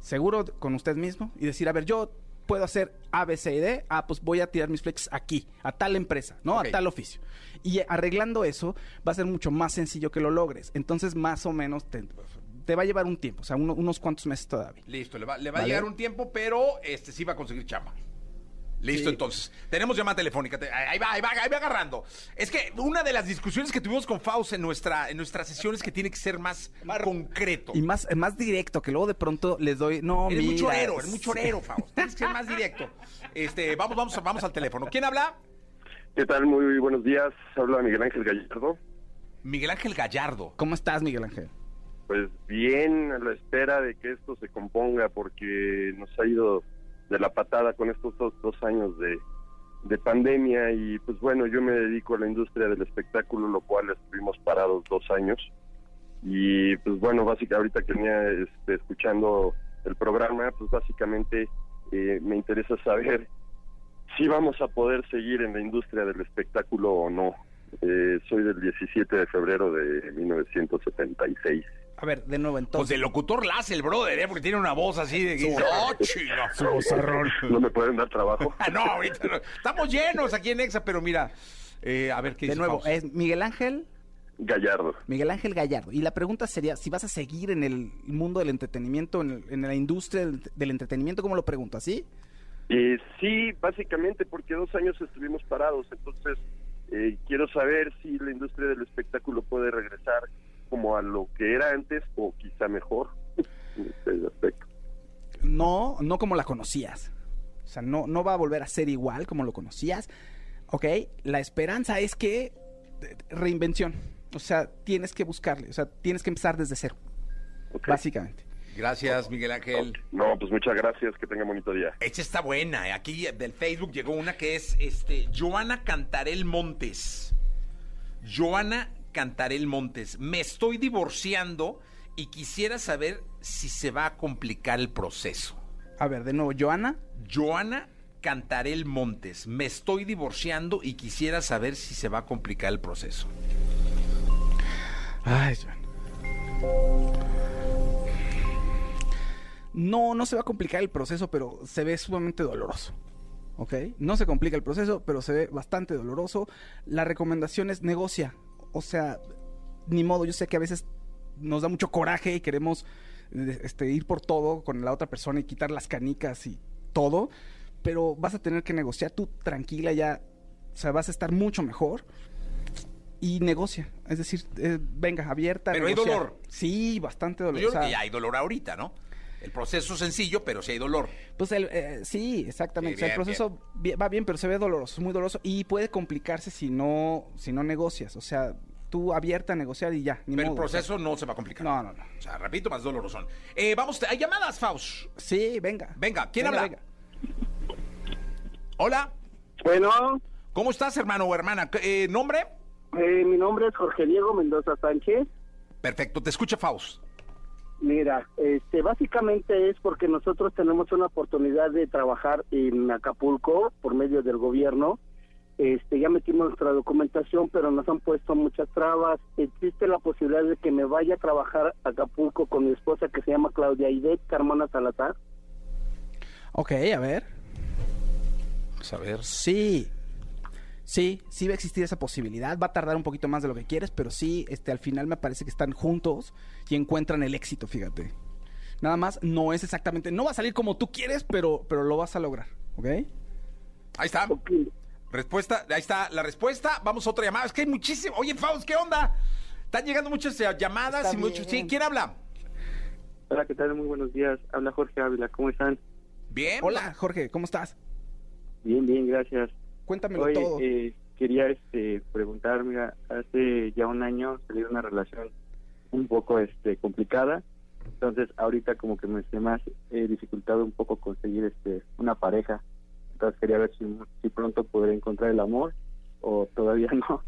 seguro con usted mismo, y decir, a ver, yo puedo hacer A, B, C y D. Ah, pues voy a tirar mis flechas aquí, a tal empresa, ¿no? A tal oficio. Y arreglando eso, va a ser mucho más sencillo que lo logres. Entonces, más o menos, te, te va a llevar un tiempo, o sea, uno- unos cuantos meses todavía. Listo, le va, le va a llegar un tiempo, pero este sí va a conseguir chamba. Listo, Sí. entonces. Tenemos llamada telefónica. Te- Ahí va, ahí va, ahí va agarrando. Es que una de las discusiones que tuvimos con Faust en nuestra, en nuestra sesión es que tiene que ser más, concreto. Y más, más directo, que luego de pronto les doy, no, Eres muy mira, chorero, eres muy chorero, Faust. Tienes que ser más directo. Este, vamos, vamos, vamos al teléfono. ¿Quién habla? ¿Qué tal? Muy buenos días. Habla Miguel Ángel Gallardo. Miguel Ángel Gallardo. ¿Cómo estás, Miguel Ángel? Pues bien, a la espera de que esto se componga, porque nos ha ido de la patada con estos dos, dos años de, de pandemia y pues bueno, yo me dedico a la industria del espectáculo, lo cual estuvimos parados dos años. Y pues bueno, básicamente ahorita que venía este, escuchando el programa, pues básicamente eh, me interesa saber si vamos a poder seguir en la industria del espectáculo o no. Eh, soy del 17 de febrero de 1976. A ver, de nuevo Pues entonces. de locutor la hace el brother, ¿eh? Porque tiene una voz así de... ¡Oh, chino! ¿No me pueden dar trabajo? Ah, no, ahorita no. Estamos llenos aquí en Exa, pero mira... eh, a ver qué de dice nuevo, Fausto. es Miguel Ángel, Gallardo. Miguel Ángel Gallardo. Y la pregunta sería, si vas a seguir en el mundo del entretenimiento, en, el- en la industria del, del entretenimiento, ¿cómo lo pregunto? ¿Así? Eh, sí, básicamente porque dos años estuvimos parados, entonces eh, quiero saber si la industria del espectáculo puede regresar como a lo que era antes o quizá mejor en este aspecto. No, no como la conocías. O sea, no, no va a volver a ser igual como lo conocías. ¿Ok? La esperanza es que eh, reinvención. O sea, tienes que buscarle. O sea, tienes que empezar desde cero. Ok. Básicamente. Gracias, Miguel Ángel. No, pues muchas gracias, que tenga bonito día. Esta está buena. eh. Aquí del Facebook llegó una que es este Joana Cantarel Montes. Joana Cantarel Montes. Me estoy divorciando y quisiera saber si se va a complicar el proceso. A ver, de nuevo, Joana. Joana Cantarel Montes. Me estoy divorciando y quisiera saber si se va a complicar el proceso. Ay, Joana. No, no se va a complicar el proceso, pero se ve sumamente doloroso. ¿Ok? No se complica el proceso, pero se ve bastante doloroso. La recomendación es negocia. O sea, ni modo, yo sé que a veces nos da mucho coraje y queremos eh, este, ir por todo con la otra persona y quitar las canicas y todo, pero vas a tener que negociar tú tranquila ya, o sea, vas a estar mucho mejor y negocia, es decir, eh, venga, abierta. Pero hay dolor. Sí, bastante dolor. Yo creo que ya hay dolor ahorita, ¿no? El proceso es sencillo, pero sí hay dolor. Pues el, eh, sí, exactamente. Sí, O sea, el proceso va bien, pero se ve doloroso, es muy doloroso y puede complicarse si no, si no negocias. O sea, tú abierta a negociar y ya. Ni Pero el modo, o sea. proceso no se va a complicar. No, no, no. O sea, repito, más doloroso. Eh, vamos, hay llamadas, Faust. Sí, venga. Venga, ¿quién Venga, habla? venga. Hola, Bueno, ¿cómo estás, hermano o hermana? Eh, ¿Nombre? eh, mi nombre es Jorge Diego Mendoza Sánchez. Perfecto, te escucha Faust. Mira, este, básicamente es porque nosotros tenemos una oportunidad de trabajar en Acapulco por medio del gobierno. Este, ya metimos nuestra documentación, pero nos han puesto muchas trabas. Existe la posibilidad de que me vaya a trabajar a Acapulco con mi esposa que se llama Claudia Idet Carmona Salazar. Ok, a ver. Pues a ver. Sí. Sí, sí va a existir esa posibilidad. Va a tardar un poquito más de lo que quieres, pero sí, este, al final me parece que están juntos y encuentran el éxito, fíjate. Nada más, no es exactamente, no va a salir como tú quieres, pero, pero lo vas a lograr, ¿ok? Ahí está. Respuesta, ahí está la respuesta. Vamos a otra llamada. Es que hay muchísimo. Oye, Faust, ¿qué onda? Están llegando muchas eh, llamadas Está y muchos. Sí, ¿quién habla? Hola, ¿qué tal? Muy buenos días. Habla Jorge Ávila. ¿Cómo están? Bien. Hola, Jorge, ¿cómo estás? Bien, bien, gracias. Cuéntamelo Oye, todo. eh, quería este, preguntar, mira, hace ya un año salí de una relación un poco este, complicada, entonces ahorita como que me me ha eh, dificultado un poco conseguir este, una pareja, entonces quería ver si, si pronto podré encontrar el amor o todavía no.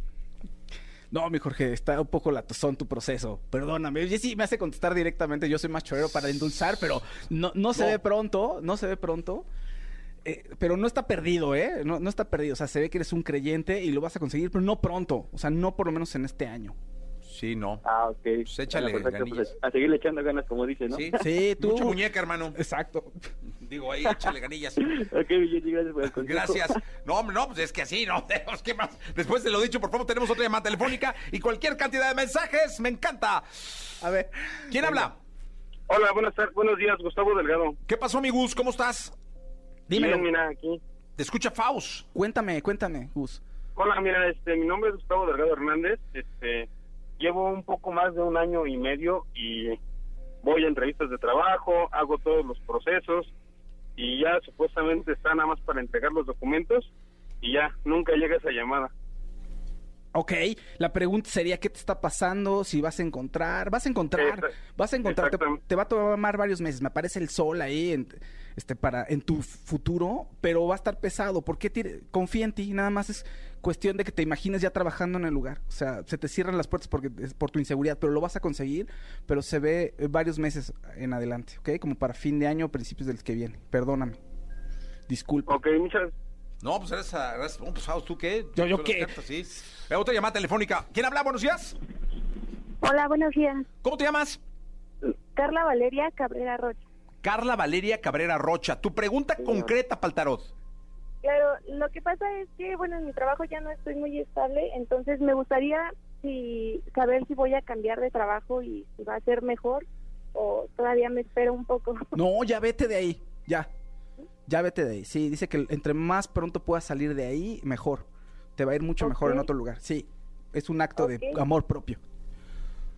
No, mi Jorge, está un poco latosón tu proceso. Perdóname. Oye, sí, me hace contestar directamente. Yo soy más chorero para endulzar, pero no, no se No. ve pronto, no se ve pronto. Eh, pero no está perdido, ¿eh? No, no está perdido. O sea, se ve que eres un creyente y lo vas a conseguir, pero no pronto. O sea, no por lo menos en este año. Sí, no. Ah, ok. Pues échale perfecto, ganillas. pues, a seguirle echando ganas, como dice, ¿no? Sí, Sí, tú. Mucha muñeca, hermano. Exacto. Digo, ahí, échale ganillas. ok, bien, gracias por el consejo. Gracias. No, hombre, no, pues es que así, ¿no? Tenemos que más. Después de lo dicho, por favor, tenemos otra llamada telefónica y cualquier cantidad de mensajes. Me encanta. A ver. ¿Quién habla? Hola, buenas tardes, buenos días, Gustavo Delgado. ¿Qué pasó, mi Gus? ¿Cómo estás? Dímelo. Bien, mira, aquí. Te escucha Faust. Cuéntame, cuéntame, Gus. Hola, mira, este, mi nombre es Gustavo Delgado Hernández. Este, llevo un poco más de un año y medio y voy a entrevistas de trabajo, hago todos los procesos y ya supuestamente está nada más para entregar los documentos y ya nunca llega esa llamada. Ok, la pregunta sería qué te está pasando, si vas a encontrar, vas a encontrar, vas a encontrar, te, te va a tomar varios meses, me aparece el sol ahí en, este, para, en tu futuro, pero va a estar pesado, ¿por qué tire- confía en ti? Nada más es cuestión de que te imagines ya trabajando en el lugar, o sea, se te cierran las puertas porque es por tu inseguridad, pero lo vas a conseguir, pero se ve eh, varios meses en adelante, ¿ok? Como para fin de año, principios del que viene, perdóname, disculpa. Ok, muchas No, pues eres, eres oh, pues, Faust, ¿tú qué? Yo- yo qué. sí. Eh, Otra llamada telefónica. ¿Quién habla? Buenos días. Hola, buenos días. ¿Cómo te llamas? Carla Valeria Cabrera Rocha. Carla Valeria Cabrera Rocha. Tu pregunta concreta para el tarot. Claro, lo que pasa es que, bueno, en mi trabajo ya no estoy muy estable, entonces me gustaría si, saber si voy a cambiar de trabajo y si va a ser mejor o todavía me espero un poco. No, ya vete de ahí, ya. Ya vete de ahí. Sí, dice que entre más pronto puedas salir de ahí, mejor. Te va a ir mucho mejor en otro lugar. Sí, es un acto de amor propio.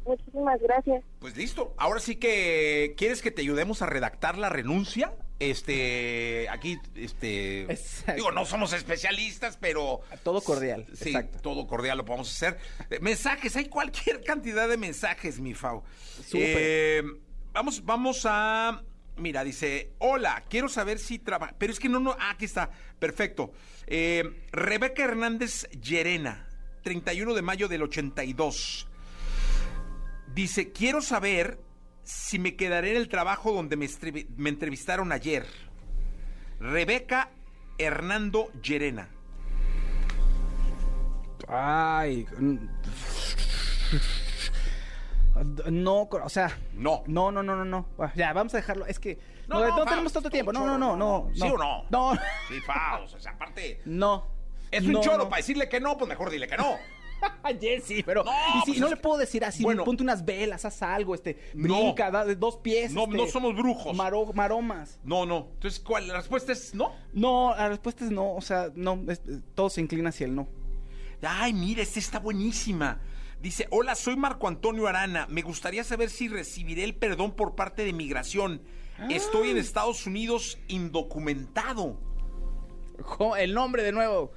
Muchísimas gracias. Pues listo. Ahora sí que quieres que te ayudemos a redactar la renuncia. Este, aquí, este, Exacto. digo, no somos especialistas, pero Todo cordial. sí, Exacto. todo cordial lo podemos hacer. Eh, Mensajes, hay cualquier cantidad de mensajes, mi Fau. Súper. Eh, vamos, vamos a, mira, dice, hola, quiero saber si trabaja, pero es que no, no, ah, aquí está, perfecto. Eh, Rebeca Hernández Llerena, 31 de mayo del 82. Dice, quiero saber si me quedaré en el trabajo donde me, entrevistaron ayer. Rebeca Hernando Llerena. Ay. No, o sea. No. No, no, no, no, no. Ya, vamos a dejarlo. Es que No, no, no, no Faust, tenemos tanto tiempo. No, no, no, no. ¿sí o no? No. Sí, Faust, o sea, aparte... No. Es un choro, para decirle que no, pues mejor dile que no. Jessy, pero No, y si pues no le puedo decir así, Bueno. ponte unas velas, haz algo, este, No. brinca, da de dos pies. No, este, no somos brujos. maro- maromas. No, no. Entonces, ¿cuál? La respuesta es no. No, la respuesta es no, o sea, no, es- todo se inclina hacia el no. Ay, mira, esta está buenísima. Dice, hola, soy Marco Antonio Arana. Me gustaría saber si recibiré el perdón por parte de migración. Estoy en Estados Unidos indocumentado. El nombre de nuevo.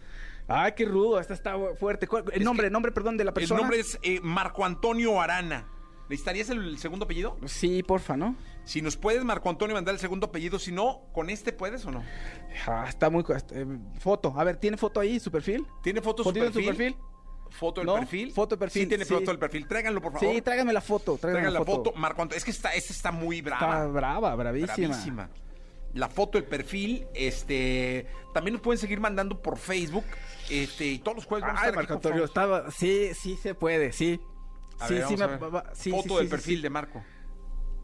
Ay, qué rudo, esta está fuerte. ¿Cuál- El Es nombre, que el nombre, perdón, de la El persona. nombre es eh, Marco Antonio Arana. ¿Necesitarías el segundo apellido? Sí, porfa, ¿no? Si nos puedes, Marco Antonio, mandar el segundo apellido. Si no, ¿con este puedes o no? Ah, está muy... este, eh, foto, a ver, ¿tiene foto ahí, su perfil? ¿Tiene foto su ¿Fotito en perfil? su perfil? ¿Foto del ¿No? perfil? Foto de perfil, Sí, tiene sí. foto del perfil. Tráiganlo, por favor. Sí, tráigame la foto, tráigame Traigan la foto. Marco Antonio. Es que esta, esta está muy brava. Está brava, bravísima. Bravísima. La foto del perfil, este, también nos pueden seguir mandando por Facebook, este, y todos los jueves vamos a Ay, estar aquí estaba... Sí, sí se puede, sí. A sí, ver, sí, a me... va- sí, foto sí, del perfil de Marco.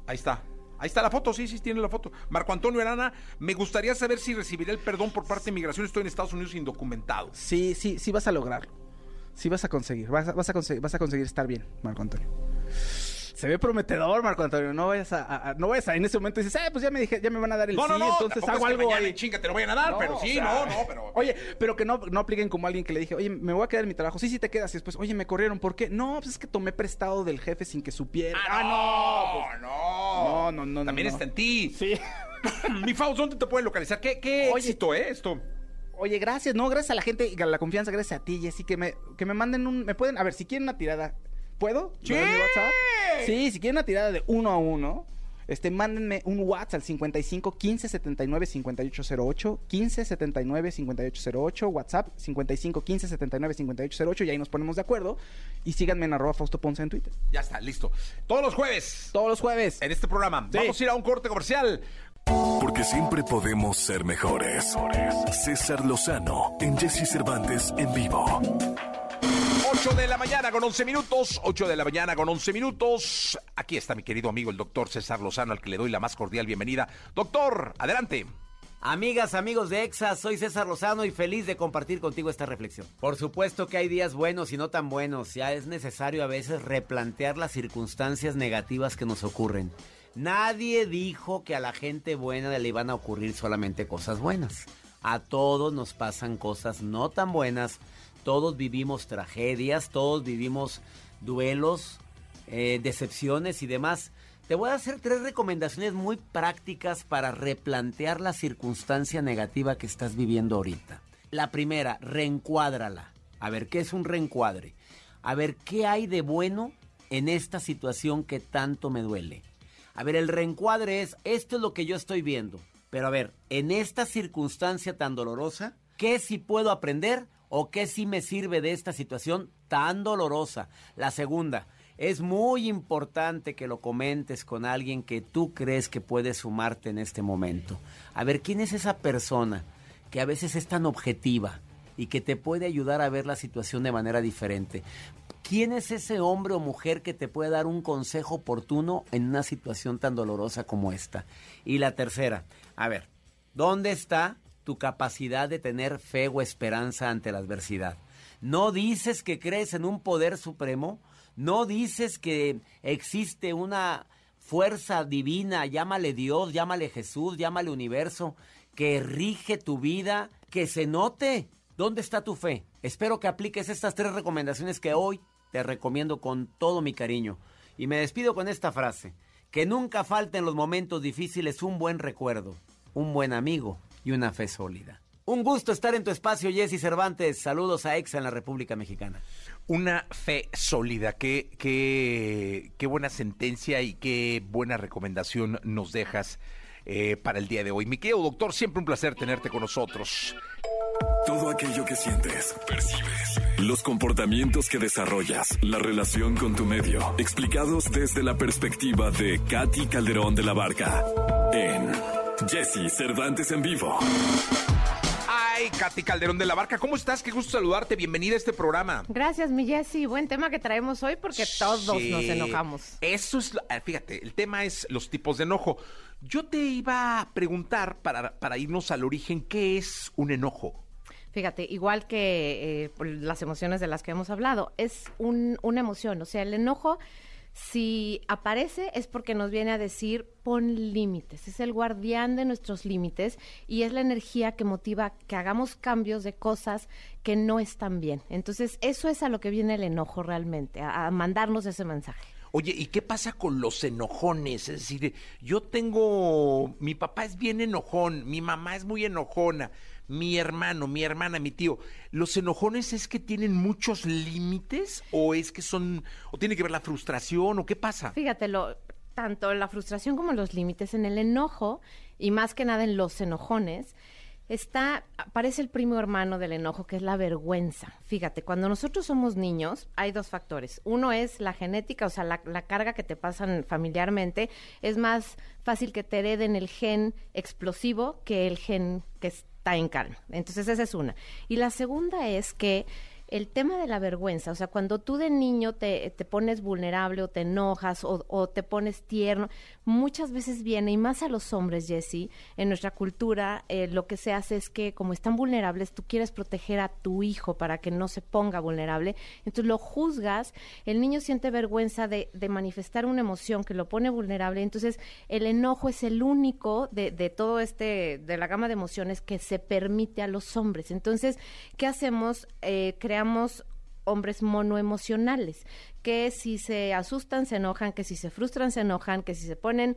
Ahí está. Ahí está la foto, sí, sí, tiene la foto. Marco Antonio Arana, me gustaría saber si recibiré el perdón por parte de migración. Estoy en Estados Unidos indocumentado. Sí, sí, sí vas a lograrlo. Sí vas a conseguir, vas a, vas a conseguir, vas a conseguir estar bien, Marco Antonio. Se ve prometedor, Marco Antonio. No vayas a, a- a- no vayas a en ese momento dices, ah, pues ya me dije, ya me van a dar el No, sí, no, no, entonces hago algo ahí. chinga te lo vayan a dar, No, pero o sí, sea, no, no, pero... Oye, pero que no, no apliquen como alguien que le dije, oye, me voy a quedar en mi trabajo. Sí, sí te quedas. Y después, oye, me corrieron. ¿Por qué? No, pues es que tomé prestado del jefe sin que supiera. Ah, no, no, No, no, no, no, También está en ti. Sí. Mi Faust, ¿dónde te pueden localizar? ¿Qué, qué Oye. éxito, eh, esto? Oye, gracias, no, gracias a la gente, y a la confianza, gracias a ti, Jessy, que me, que me manden un, me pueden, a ver, si quieren una tirada, ¿puedo? ¡Sí! Sí, si quieren una tirada de uno a uno, este, mándenme un WhatsApp al 55 15 79 5808, 15 79 5808, WhatsApp 55 15 79 5808, y ahí nos ponemos de acuerdo, y síganme en arroba Fausto Ponce en Twitter. Ya está, listo. Todos los jueves, Todos los jueves. en este programa, Sí. vamos a ir a un corte comercial. Porque siempre podemos ser mejores. César Lozano en Jesse Cervantes en vivo. 8 de la mañana con 11 minutos, 8 de la mañana con 11 minutos. Aquí está mi querido amigo el doctor César Lozano, al que le doy la más cordial bienvenida. Doctor, adelante. Amigas, amigos de EXA, soy César Lozano y feliz de compartir contigo esta reflexión. Por supuesto que hay días buenos y no tan buenos, ya es necesario a veces replantear las circunstancias negativas que nos ocurren. Nadie dijo que a la gente buena le iban a ocurrir solamente cosas buenas. A todos nos pasan cosas no tan buenas, todos vivimos tragedias, todos vivimos duelos, eh, decepciones y demás. Te voy a hacer tres recomendaciones muy prácticas para replantear la circunstancia negativa que estás viviendo ahorita. La primera, reencuádrala. A ver, ¿qué es un reencuadre? A ver, ¿qué hay de bueno en esta situación que tanto me duele? A ver, el reencuadre es, esto es lo que yo estoy viendo. Pero a ver, en esta circunstancia tan dolorosa, ¿qué sí puedo aprender o qué sí me sirve de esta situación tan dolorosa? La segunda, es muy importante que lo comentes con alguien que tú crees que puede sumarte en este momento. A ver, ¿quién es esa persona que a veces es tan objetiva y que te puede ayudar a ver la situación de manera diferente? ¿Quién es ese hombre o mujer que te puede dar un consejo oportuno en una situación tan dolorosa como esta? Y la tercera, a ver, ¿dónde está tu capacidad de tener fe o esperanza ante la adversidad? ¿No dices que crees en un poder supremo? ¿No dices que existe una fuerza divina, llámale Dios, llámale Jesús, llámale universo, que rige tu vida, que se note? ¿Dónde está tu fe? Espero que apliques estas tres recomendaciones que hoy te recomiendo con todo mi cariño. Y me despido con esta frase. Que nunca falte en los momentos difíciles un buen recuerdo, un buen amigo y una fe sólida. Un gusto estar en tu espacio, Jesse Cervantes. Saludos a EXA en la República Mexicana. Una fe sólida. Qué, qué, qué buena sentencia y qué buena recomendación nos dejas eh, para el día de hoy. Mi querido doctor, siempre un placer tenerte con nosotros. Todo aquello que sientes, percibes, los comportamientos que desarrollas, la relación con tu medio, explicados desde la perspectiva de Katy Calderón de la Barca en Jesse Cervantes en vivo. Ay, Katy Calderón de la Barca, ¿cómo estás? Qué gusto saludarte. Bienvenida a este programa. Gracias, mi Jessy. Buen tema que traemos hoy porque todos Sí. nos enojamos. Eso es, lo- ah, fíjate, el tema es los tipos de enojo. Yo te iba a preguntar, para, para irnos al origen, ¿qué es un enojo? Fíjate, igual que eh, las emociones de las que hemos hablado, es un- una emoción. O sea, el enojo, si aparece, es porque nos viene a decir pon límites. Es el guardián de nuestros límites y es la energía que motiva que hagamos cambios de cosas que no están bien. Entonces, eso es a lo que viene el enojo realmente, a- mandarnos ese mensaje. Oye, ¿y qué pasa con los enojones? Es decir, yo tengo, mi papá es bien enojón, mi mamá es muy enojona, mi hermano, mi hermana, mi tío. ¿Los enojones es que tienen muchos límites o es que son, o tiene que ver la frustración o qué pasa? Fíjate, lo, tanto la frustración como los límites en el enojo, y más que nada en los enojones, está, aparece el primo hermano del enojo, que es la vergüenza. Fíjate, cuando nosotros somos niños, hay dos factores. Uno es la genética, o sea, la, la carga que te pasan familiarmente. Es más fácil que te hereden el gen explosivo que el gen que está en calma. Entonces, esa es una. Y la segunda es que el tema de la vergüenza, o sea, cuando tú de niño te, te pones vulnerable o te enojas o, te pones tierno, muchas veces viene, y más a los hombres, Jesse, en nuestra cultura eh, lo que se hace es que como están vulnerables, tú quieres proteger a tu hijo para que no se ponga vulnerable, entonces lo juzgas, el niño siente vergüenza de, de manifestar una emoción que lo pone vulnerable, entonces el enojo es el único de, de todo este, de la gama de emociones que se permite a los hombres. Entonces, ¿qué hacemos? Eh, creamos hombres monoemocionales, que si se asustan se enojan, que si se frustran se enojan, que si se ponen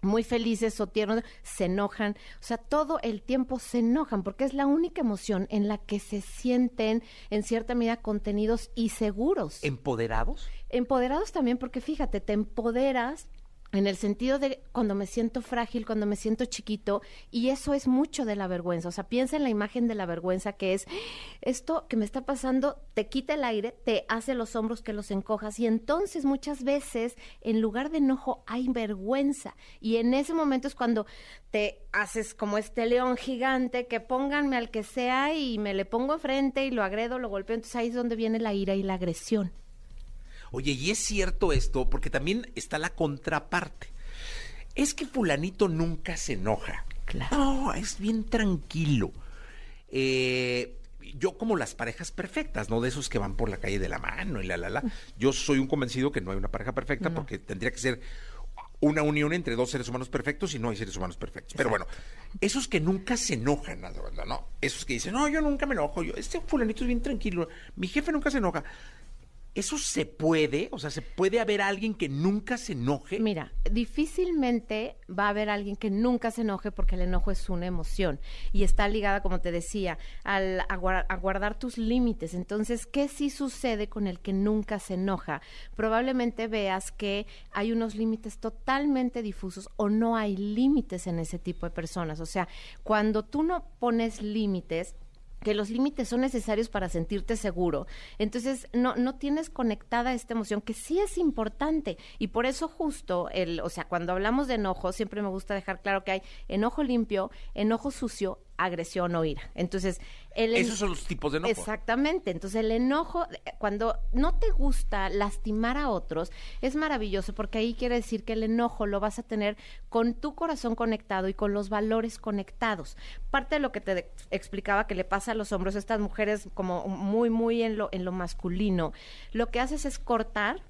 muy felices o tiernos, se enojan. O sea, todo el tiempo se enojan porque es la única emoción en la que se sienten en cierta medida contenidos y seguros. ¿Empoderados? Empoderados también porque fíjate, te empoderas en el sentido de cuando me siento frágil, cuando me siento chiquito, y eso es mucho de la vergüenza. O sea, piensa en la imagen de la vergüenza que es esto que me está pasando, te quita el aire, te hace los hombros que los encojas, y entonces muchas veces en lugar de enojo hay vergüenza. Y en ese momento es cuando te haces como este león gigante, que pónganme al que sea y me le pongo enfrente y lo agredo, lo golpeo. Entonces ahí es donde viene la ira y la agresión. Oye, y es cierto esto, porque también está la contraparte. Es que fulanito nunca se enoja. Claro. No, es bien tranquilo. Eh, yo como las parejas perfectas, ¿no? De esos que van por la calle de la mano y la, la, la. Yo soy un convencido que no hay una pareja perfecta porque tendría que ser una unión entre dos seres humanos perfectos y no hay seres humanos perfectos. Pero bueno, esos que nunca se enojan, ¿no? ¿no? Esos que dicen, no, yo nunca me enojo, yo, este fulanito es bien tranquilo, mi jefe nunca se enoja. ¿Eso se puede? O sea, ¿se puede haber alguien que nunca se enoje? Mira, difícilmente va a haber alguien que nunca se enoje porque el enojo es una emoción y está ligada, como te decía, al, a, a guardar tus límites. Entonces, ¿qué sí sucede con el que nunca se enoja? Probablemente veas que hay unos límites totalmente difusos o no hay límites en ese tipo de personas. O sea, cuando tú no pones límites, que los límites son necesarios para sentirte seguro. Entonces, no, no tienes conectada esta emoción que sí es importante. Y por eso justo, el, o sea, cuando hablamos de enojo, siempre me gusta dejar claro que hay enojo limpio, enojo sucio, agresión o ira. Entonces, el en- Esos son los tipos de enojo. Exactamente. Entonces, el enojo, eh, cuando no te gusta lastimar a otros, es maravilloso porque ahí quiere decir que el enojo lo vas a tener con tu corazón conectado y con los valores conectados. Parte de lo que te explicaba que le pasa a los hombros, estas mujeres como muy, muy en lo, en lo masculino, lo que haces es cortar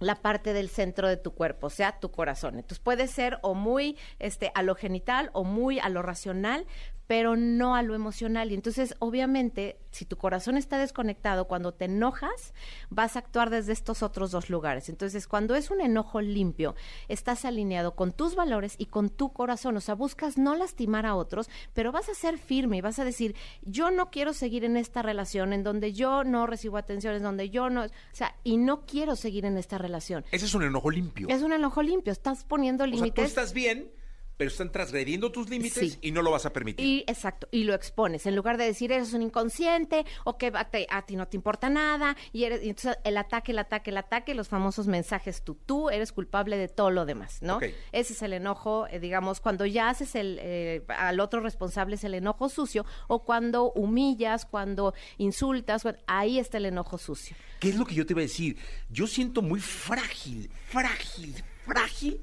la parte del centro de tu cuerpo, o sea, tu corazón. Entonces puede ser o muy este a lo genital o muy a lo racional, pero no a lo emocional. Y entonces, obviamente, si tu corazón está desconectado, cuando te enojas, vas a actuar desde estos otros dos lugares. Entonces, cuando es un enojo limpio, estás alineado con tus valores y con tu corazón. O sea, buscas no lastimar a otros, pero vas a ser firme y vas a decir, yo no quiero seguir en esta relación en donde yo no recibo atenciones, donde yo no, o sea, y no quiero seguir en esta relación. Ese es un enojo limpio. Es un enojo limpio, estás poniendo o sea, tú límites. estás bien, pero están transgrediendo tus límites Sí. y no lo vas a permitir. Y exacto, y lo expones, en lugar de decir eres un inconsciente o que a, te- a ti no te importa nada, y, eres, y entonces el ataque, el ataque, el ataque, los famosos mensajes tú, tú eres culpable de todo lo demás, ¿no? Ese es el enojo, eh, digamos, cuando ya haces el, eh, al otro responsable es el enojo sucio, o cuando humillas, cuando insultas, bueno, ahí está el enojo sucio. ¿Qué es lo que yo te iba a decir? Yo siento muy frágil, frágil, frágil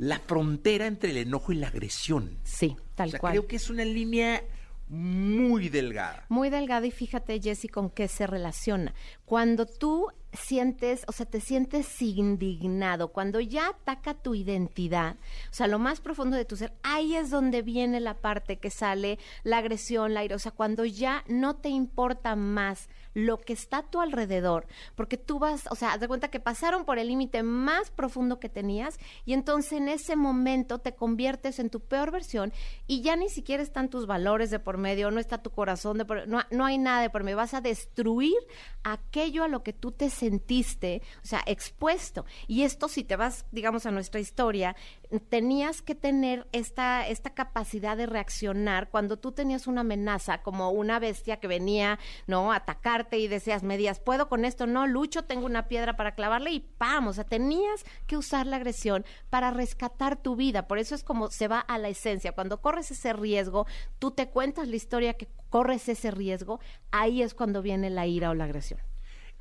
la frontera entre el enojo y la agresión. Sí, tal o sea, cual. creo que es una línea muy delgada. Muy delgada y fíjate, Jessy, con qué se relaciona. Cuando tú sientes, o sea, te sientes indignado, cuando ya ataca tu identidad, o sea, lo más profundo de tu ser, ahí es donde viene la parte que sale la agresión, la ira, o sea, cuando ya no te importa más lo que está a tu alrededor, porque tú vas, o sea, haz cuenta que pasaron por el límite más profundo que tenías y entonces en ese momento te conviertes en tu peor versión y ya ni siquiera están tus valores de por medio, no está tu corazón de por no, no hay nada de por medio, vas a destruir aquello a lo que tú te sentiste, o sea, expuesto. Y esto si te vas, digamos, a nuestra historia, tenías que tener esta esta capacidad de reaccionar cuando tú tenías una amenaza como una bestia que venía, ¿no? a atacarte y deseas medias, ¿puedo con esto? No, lucho, tengo una piedra para clavarle y ¡pam! O sea, tenías que usar la agresión para rescatar tu vida. Por eso es como se va a la esencia. Cuando corres ese riesgo, tú te cuentas la historia que corres ese riesgo, ahí es cuando viene la ira o la agresión.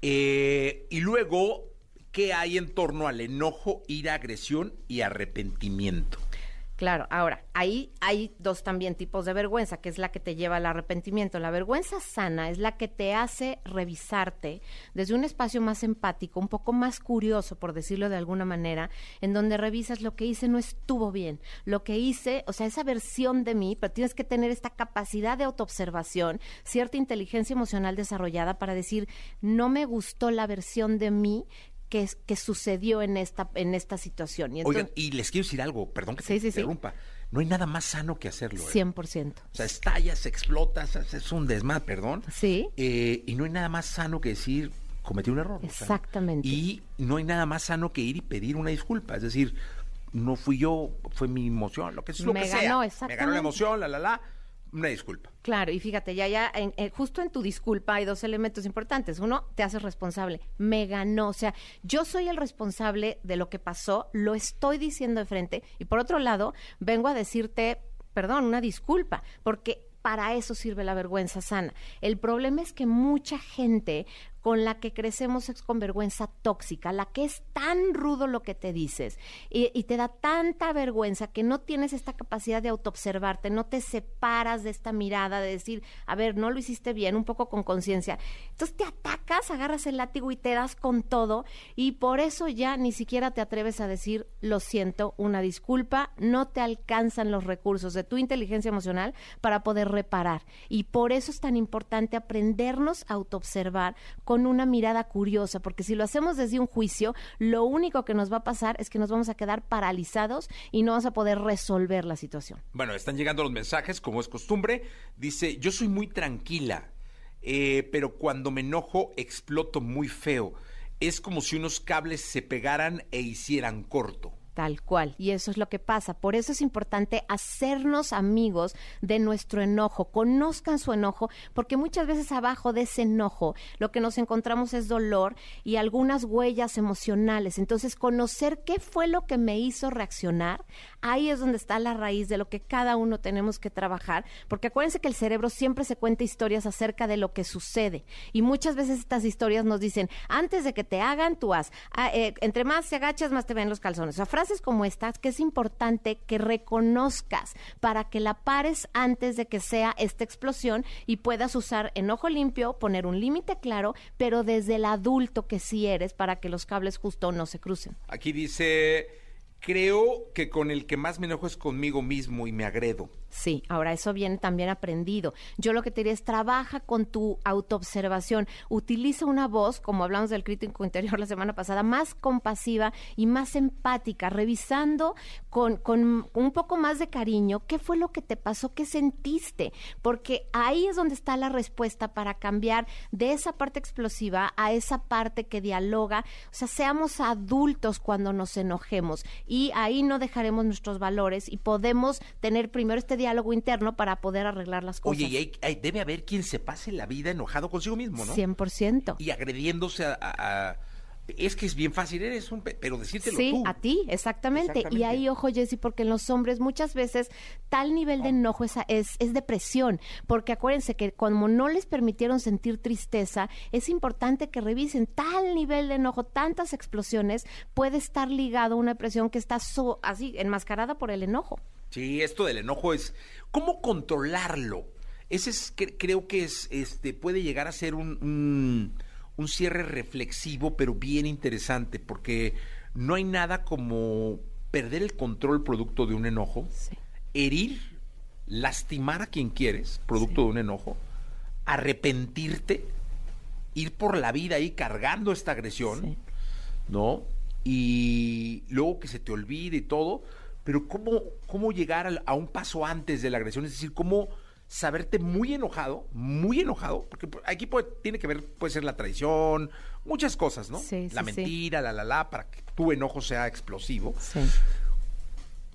Eh, y luego, ¿qué hay en torno al enojo, ira, agresión y arrepentimiento? Claro, ahora, ahí hay dos también tipos de vergüenza, que es la que te lleva al arrepentimiento. La vergüenza sana es la que te hace revisarte desde un espacio más empático, un poco más curioso, por decirlo de alguna manera, en donde revisas lo que hice no estuvo bien, lo que hice, o sea, esa versión de mí, pero tienes que tener esta capacidad de autoobservación, cierta inteligencia emocional desarrollada para decir, no me gustó la versión de mí que, que sucedió en esta, en esta situación. Y Oigan, y les quiero decir algo, perdón que Sí, te sí, sí. interrumpa. No hay nada más sano que hacerlo. ¿eh? 100%. O sea, estallas, explotas, es un desmadre, perdón. Sí. Eh, y no hay nada más sano que decir, cometí un error. o sea, Exactamente. y no hay nada más sano que ir y pedir una disculpa. Es decir, no fui yo, fue mi emoción, lo que es lo Me que ganó, sea. Me ganó la emoción, la, la, la. Una disculpa. Claro, y fíjate, ya, ya, en- en- justo en tu disculpa hay dos elementos importantes. Uno, te haces responsable. Me ganó. O sea, yo soy el responsable de lo que pasó, lo estoy diciendo de frente. Y por otro lado, vengo a decirte, perdón, una disculpa, porque para eso sirve la vergüenza sana. El problema es que mucha gente con la que crecemos es con vergüenza tóxica, la que es tan rudo lo que te dices y, y te da tanta vergüenza que no tienes esta capacidad de autoobservarte, no te separas de esta mirada de decir, a ver, no lo hiciste bien, un poco con conciencia. Entonces te atacas, agarras el látigo y te das con todo y por eso ya ni siquiera te atreves a decir, lo siento, una disculpa, no te alcanzan los recursos de tu inteligencia emocional para poder reparar. Y por eso es tan importante aprendernos a autoobservar con una mirada curiosa, porque si lo hacemos desde un juicio, lo único que nos va a pasar es que nos vamos a quedar paralizados y no vamos a poder resolver la situación. Bueno, están llegando los mensajes, como es costumbre. Dice, yo soy muy tranquila, eh, pero cuando me enojo exploto muy feo. Es como si unos cables se pegaran e hicieran corto. Tal cual. Y eso es lo que pasa. Por eso es importante hacernos amigos de nuestro enojo. Conozcan su enojo, porque muchas veces abajo de ese enojo lo que nos encontramos es dolor y algunas huellas emocionales. Entonces, conocer qué fue lo que me hizo reaccionar, ahí es donde está la raíz de lo que cada uno tenemos que trabajar. Porque acuérdense que el cerebro siempre se cuenta historias acerca de lo que sucede. Y muchas veces estas historias nos dicen, antes de que te hagan, tú haz. Ah, eh, entre más se agachas, más te ven los calzones. O sea, frases como estas que es importante que reconozcas para que la pares antes de que sea esta explosión y puedas usar enojo limpio, poner un límite claro, pero desde el adulto que sí eres para que los cables justo no se crucen. Aquí dice, creo que con el que más me enojo es conmigo mismo y me agredo. Sí, ahora eso viene también aprendido. Yo lo que te diría es trabaja con tu autoobservación, utiliza una voz, como hablamos del crítico interior la semana pasada, más compasiva y más empática, revisando con, con un poco más de cariño qué fue lo que te pasó, qué sentiste, porque ahí es donde está la respuesta para cambiar de esa parte explosiva a esa parte que dialoga, o sea, seamos adultos cuando nos enojemos y ahí no dejaremos nuestros valores y podemos tener primero este diálogo interno para poder arreglar las cosas. Oye, y hay- hay- debe haber quien se pase la vida enojado consigo mismo, ¿no? 100%. Y agrediéndose a... a- a- es que es bien fácil, eres un... pe- Pero decírtelo Sí, tú. a ti, exactamente. Exactamente. Y ahí, ojo, Jessy, porque en los hombres muchas veces tal nivel de enojo es, es, es depresión. Porque acuérdense que como no les permitieron sentir tristeza, es importante que revisen tal nivel de enojo, tantas explosiones, puede estar ligado a una depresión que está so- así, enmascarada por el enojo. Sí, esto del enojo es cómo controlarlo. Ese es, cre- creo que es, este, puede llegar a ser un, un, un cierre reflexivo, pero bien interesante, porque no hay nada como perder el control producto de un enojo, herir, lastimar a quien quieres, producto de un enojo, arrepentirte, ir por la vida ahí cargando esta agresión, ¿no? Y luego que se te olvide y todo, pero ¿cómo, cómo llegar al- a, un paso antes de la agresión? Es decir, ¿cómo saberte muy enojado, muy enojado? Porque aquí puede- tiene que ver, puede ser la traición, muchas cosas, ¿no? Sí, sí, la sí. mentira, la, la, la, para que tu enojo sea explosivo. Sí.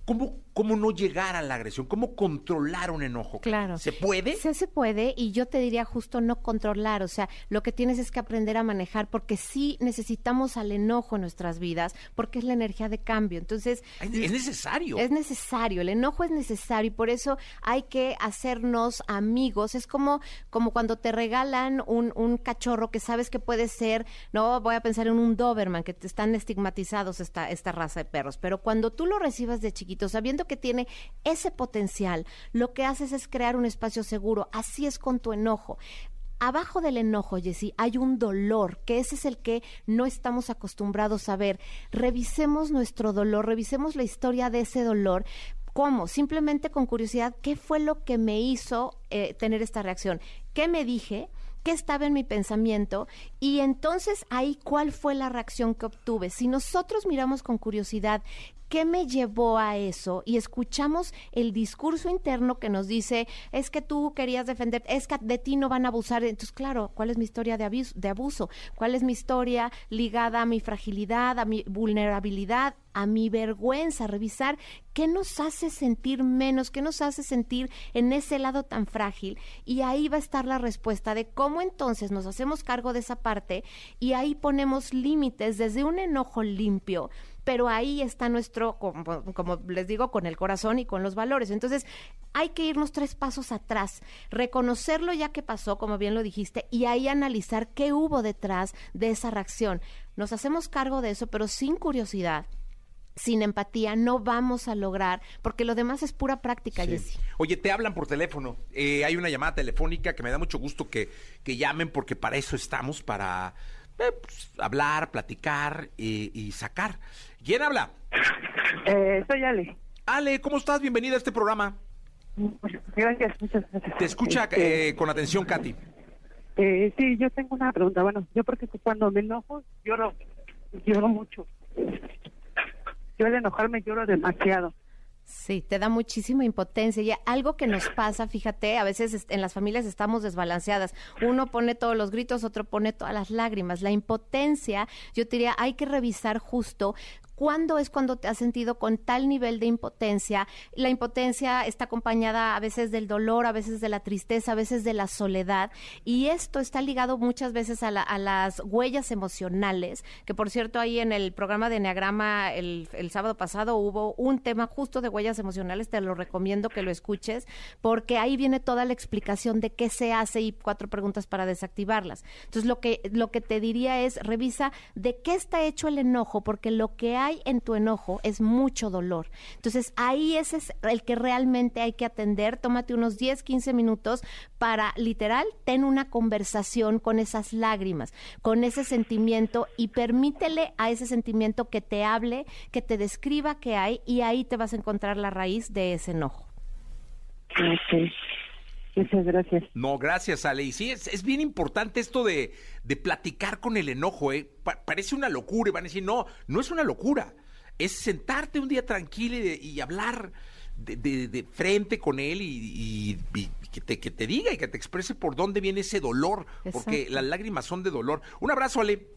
¿Cómo, ¿Cómo no llegar a la agresión? ¿Cómo controlar un enojo? Claro. ¿Se puede? Sí, se puede y yo te diría justo no controlar, o sea, lo que tienes es que aprender a manejar porque sí necesitamos al enojo en nuestras vidas porque es la energía de cambio. Entonces, Es es necesario. es necesario, el enojo es necesario y por eso hay que hacernos amigos. Es como, como cuando te regalan un, un cachorro que sabes que puede ser, no voy a pensar en un Doberman, que están estigmatizados esta, esta raza de perros, pero cuando tú lo recibas de chiquito, sabiendo que tiene ese potencial, lo que haces es crear un espacio seguro. Así es con tu enojo. Abajo del enojo, Jessy, hay un dolor, que ese es el que no estamos acostumbrados a ver. Revisemos nuestro dolor, revisemos la historia de ese dolor. ¿Cómo? Simplemente con curiosidad, ¿qué fue lo que me hizo eh, tener esta reacción? ¿Qué me dije? ¿Qué estaba en mi pensamiento? Y entonces ahí, ¿cuál fue la reacción que obtuve? Si nosotros miramos con curiosidad, ¿qué me llevó a eso? Y escuchamos el discurso interno que nos dice, es que tú querías defender, es que de ti no van a abusar. Entonces, claro, ¿cuál es mi historia de abuso? De abuso? ¿Cuál es mi historia ligada a mi fragilidad, a mi vulnerabilidad, a mi vergüenza? Revisar qué nos hace sentir menos, qué nos hace sentir en ese lado tan frágil. Y ahí va a estar la respuesta de cómo entonces nos hacemos cargo de esa parte y ahí ponemos límites desde un enojo limpio pero ahí está nuestro, como, como, les digo, con el corazón y con los valores. Entonces, hay que irnos tres pasos atrás, reconocerlo ya que pasó, como bien lo dijiste, y ahí analizar qué hubo detrás de esa reacción. Nos hacemos cargo de eso, pero sin curiosidad. Sin empatía no vamos a lograr, porque lo demás es pura práctica, Sí. Jessy. Oye, te hablan por teléfono. Eh, hay una llamada telefónica que me da mucho gusto que, que llamen porque para eso estamos, para eh, pues, hablar, platicar eh, y sacar. ¿Quién habla? Eh, soy Ale. Ale, ¿cómo estás? Bienvenida a este programa. Gracias, muchas gracias. Te escucha Este, eh, con atención, Katy. Eh, sí, yo tengo una pregunta. Bueno, yo porque cuando me enojo lloro, lloro mucho. Yo al enojarme lloro demasiado. Sí, te da muchísima impotencia. Y algo que nos pasa, fíjate, a veces en las familias estamos desbalanceadas. Uno pone todos los gritos, otro pone todas las lágrimas. La impotencia, yo te diría, hay que revisar justo ¿Cuándo es cuando te has sentido con tal nivel de impotencia? La impotencia está acompañada a veces del dolor, a veces de la tristeza, a veces de la soledad. Y esto está ligado muchas veces a, la- las huellas emocionales, que por cierto ahí en el programa de Enneagrama el, el sábado pasado hubo un tema justo de huellas emocionales, te lo recomiendo que lo escuches, porque ahí viene toda la explicación de qué se hace y cuatro preguntas para desactivarlas. Entonces lo que, lo que te diría es, revisa de qué está hecho el enojo, porque lo que hay en tu enojo es mucho dolor. Entonces ahí ese es el que realmente hay que atender. Tómate unos 10, 15 minutos para literal, ten una conversación con esas lágrimas, con ese sentimiento y permítele a ese sentimiento que te hable, que te describa qué hay y ahí te vas a encontrar la raíz de ese enojo. Muchas gracias. No, gracias, Ale. Y sí, es, es bien importante esto de, de platicar con el enojo, ¿eh? Pa- parece una locura y van a decir, no, no es una locura. Es sentarte un día tranquilo y, y hablar de, de- de frente con él y, y- y que, te, que te diga y que te exprese por dónde viene ese dolor, porque las lágrimas son de dolor. Un abrazo, Ale.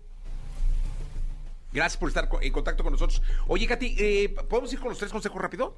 Gracias por estar co- en contacto con nosotros. Oye, Katy, eh, ¿podemos ir con los tres consejos rápido?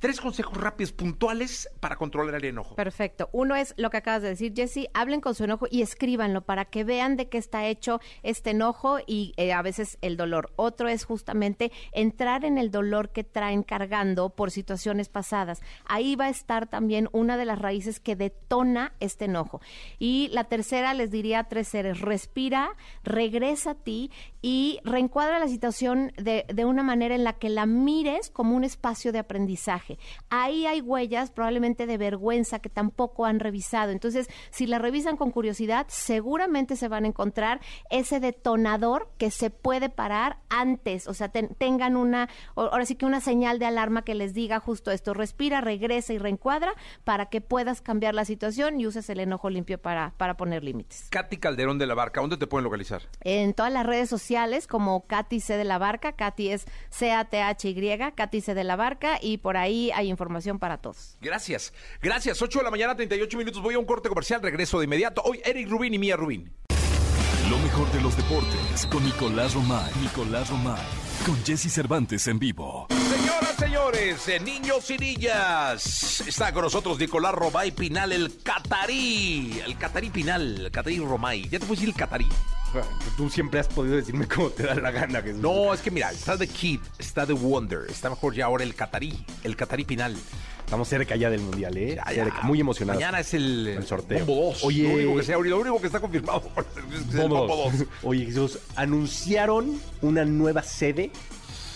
Tres consejos rápidos, puntuales para controlar el enojo. Perfecto. Uno es lo que acabas de decir, Jesse, hablen con su enojo y escríbanlo para que vean de qué está hecho este enojo y eh, a veces el dolor. Otro es justamente entrar en el dolor que traen cargando por situaciones pasadas. Ahí va a estar también una de las raíces que detona este enojo. Y la tercera les diría tres seres, respira, regresa a ti y reencuadra la situación de, de una manera en la que la mires como un espacio de aprendizaje. Ahí hay huellas probablemente de vergüenza que tampoco han revisado. Entonces, si la revisan con curiosidad, seguramente se van a encontrar ese detonador que se puede parar antes. O sea, ten- tengan una, ahora sí que una señal de alarma que les diga justo esto, respira, regresa y reencuadra para que puedas cambiar la situación y uses el enojo limpio para, para poner límites. Katy Calderón de la Barca, ¿dónde te pueden localizar? En todas las redes sociales como Katy C de la Barca, Katy es C-A-T-H-Y, Katy C de la Barca y por ahí hay información para todos. Gracias. Gracias. 8 de la mañana, 38 minutos. Voy a un corte comercial. Regreso de inmediato. Hoy Eric Rubín y Mía Rubín. Lo mejor de los deportes con Nicolás Romay. Nicolás Romay. Con Jesse Cervantes en vivo. Señoras, señores, niños y niñas. Está con nosotros Nicolás Romay Pinal, el catarí. El catarí Pinal, el catarí Romay. Ya te puedo decir el catarí. Tú siempre has podido decirme cómo te da la gana. Jesús. No, es que mira, está The Kid, está The Wonder. Está mejor ya ahora el catarí. El catarí Pinal. Estamos cerca ya del mundial, ¿eh? Ya, ya. Cerca, Muy emocionados. Mañana es el, El sorteo. Bombo 2. Oye. Lo único que, sea, lo único que está confirmado es el Bombo Bombo 2. dos. Oye, Jesús, anunciaron una nueva sede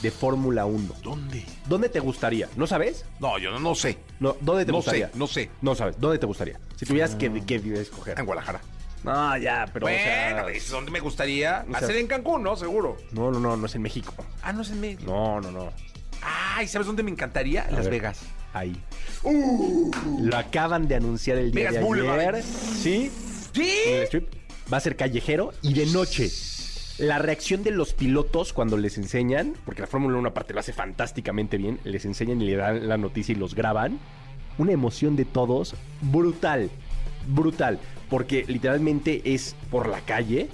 de Fórmula 1. ¿Dónde? ¿Dónde te gustaría? ¿No sabes? No, yo no, no sé. No, ¿Dónde te No gustaría? sé, no sé. No sabes. ¿Dónde te gustaría? Si tuvieras que, que escoger. En Guadalajara. No, ya, pero. o bueno, sea, es donde me gustaría o sea- hacer en Cancún, ¿no? Seguro. no, no, no, no es en México. Ah, no es en México. No, no, no. Ay, ¿sabes dónde me encantaría? A Las ver. Vegas. Ahí. Lo acaban de anunciar el día Vegas de Boulevard. ayer. ¿Sí? ¿Sí? El strip. Va a ser callejero y de noche. La reacción de los pilotos cuando les enseñan, porque la Fórmula 1 aparte lo hace fantásticamente bien, les enseñan y le dan la noticia y los graban. Una emoción de todos brutal, brutal, porque literalmente es por la calle,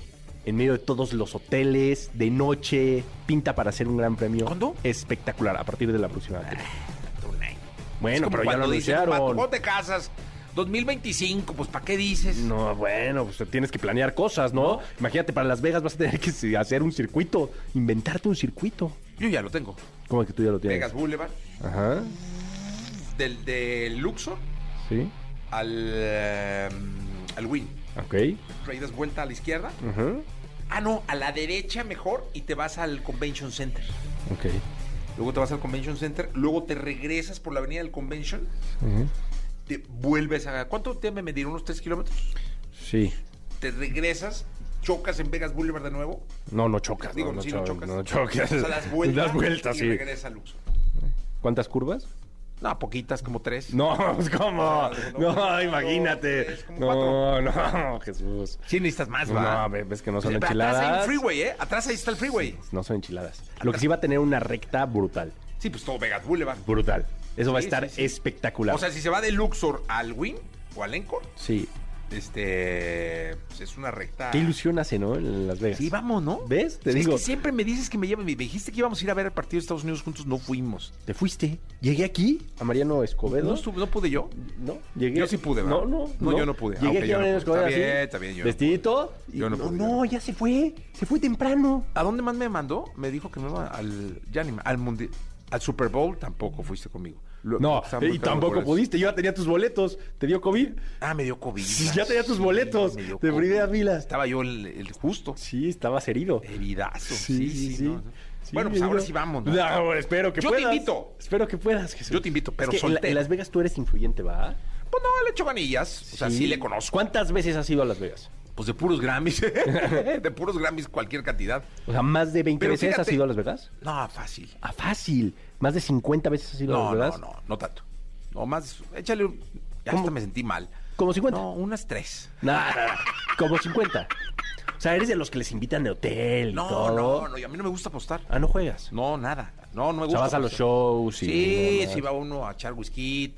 en medio de todos los hoteles, de noche, pinta para hacer un gran premio. ¿Cuándo? Espectacular, a partir de la próxima. Es Bueno, pero ya lo dicen, "Vato, anunciaron. ¿Cuándo te casas? 2025, pues ¿para qué dices? No, bueno, pues tienes que planear cosas, ¿no? Imagínate, para Las Vegas vas a tener que hacer un circuito, inventarte un circuito. Yo ya lo tengo. ¿Cómo que tú ya lo tienes? Vegas Boulevard, Ajá, del, del Luxor sí, al, eh, al Win. ok. Ahí das vuelta a la izquierda. Ajá, Ah, no, a la derecha mejor y te vas al Convention Center. ok. Luego te vas al Convention Center, luego te regresas por la avenida del Convention, Ujú. Te vuelves a... ¿Cuánto te me medir? ¿Unos 3 kilómetros? Sí. Te regresas, chocas en Vegas Boulevard de nuevo. No, no chocas. Digo, no, no, sí, no cho- chocas. No chocas. O sea, das vueltas, Das vueltas, y sí. regresas al Luxor. ¿Cuántas curvas? No, poquitas, como tres. No, pues, ¿cómo? No, como imagínate. tres, No, no, Jesús. Sí necesitas más, No, ¿va? ve- ves que no son Pero Atrás hay un enchiladas. freeway, ¿eh? Atrás ahí está el freeway. No son enchiladas. Lo que sí va a tener una recta brutal. Sí, pues todo Vegas Boulevard. Brutal. Eso va a estar sí, sí. espectacular. O sea, si se va de Luxor al Win o al Encore, sí. este, pues es una recta. Qué ilusión hace, ¿no? En Las Vegas. Sí, vamos, ¿no? ¿Ves? Te Es digo. que siempre me dices que me llevan. Me dijiste que íbamos a ir a ver el partido de Estados Unidos juntos, no fuimos. Te fuiste. Llegué aquí a Mariano Escobedo. ¿No, estuve- no pude yo? No, llegué. Yo sí pude, ¿verdad? No, no, No, yo no pude. Ah, Llegué ok, aquí a no Mariano. Escobedo Está bien, está bien, yo no Vestidito. y Yo no no, pude, no, ya se fue. Se fue temprano. ¿A dónde más me mandó? Me dijo que me iba al. Ya ni al Mundi- Al Super Bowl tampoco fuiste conmigo. Lo- No, y tampoco pudiste. Yo ya tenía tus boletos. Te dio COVID. Ah, me dio COVID. Sí, ya tenía tus boletos. me dio de COVID. primera fila. Estaba yo el, el justo. Sí, estabas herido. Heridazo. Sí, sí, sí. no. Sí, bueno, pues ahora sí vamos. ¿no? No, espero que Yo te puedas. invito. Espero que puedas, Jesús. Yo te invito, pero es que en, la- en Las Vegas tú eres influyente, ¿va? Pues no, le echo ganillas. O sea, sí, le conozco. ¿Cuántas veces has ido a Las Vegas? Pues de puros Grammys. de puros Grammys, cualquier cantidad. O sea, ¿más de 20 Pero veces has fíjate- ido a Las Vegas? No, fácil. Ah, fácil. ¿Más de 50 veces has ido a No, Las no, Vegas? no, no tanto. No, más, échale un... Ya hasta me sentí mal. ¿Como 50? No, unas tres. Nada, como 50. O sea, eres de los que les invitan de hotel y No, todo. no, no, y a mí no me gusta apostar. Ah, no juegas. No, nada. No, no me O gusta. sea, vas a los shows y... Sí, sí, va uno a echar whisky,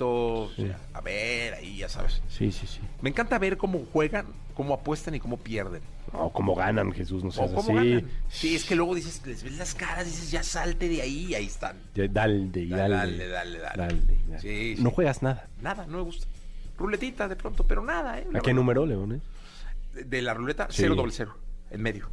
a ver, ahí ya sabes. Sí, sí, sí. Me encanta ver cómo juegan, cómo apuestan y cómo pierden. O cómo ganan, Jesús, no O cómo así. ganan. Sí, es que luego dices, les ves las caras, dices, ya salte de ahí, y ahí están. Ya, Dale, dale. Dale, dale, dale. Dale, dale. Sí, No juegas nada. Nada, no me gusta. Ruletita de pronto, pero nada, ¿eh? ¿A qué número, Leones? De, de la ruleta, Sí. cero doble cero, en medio.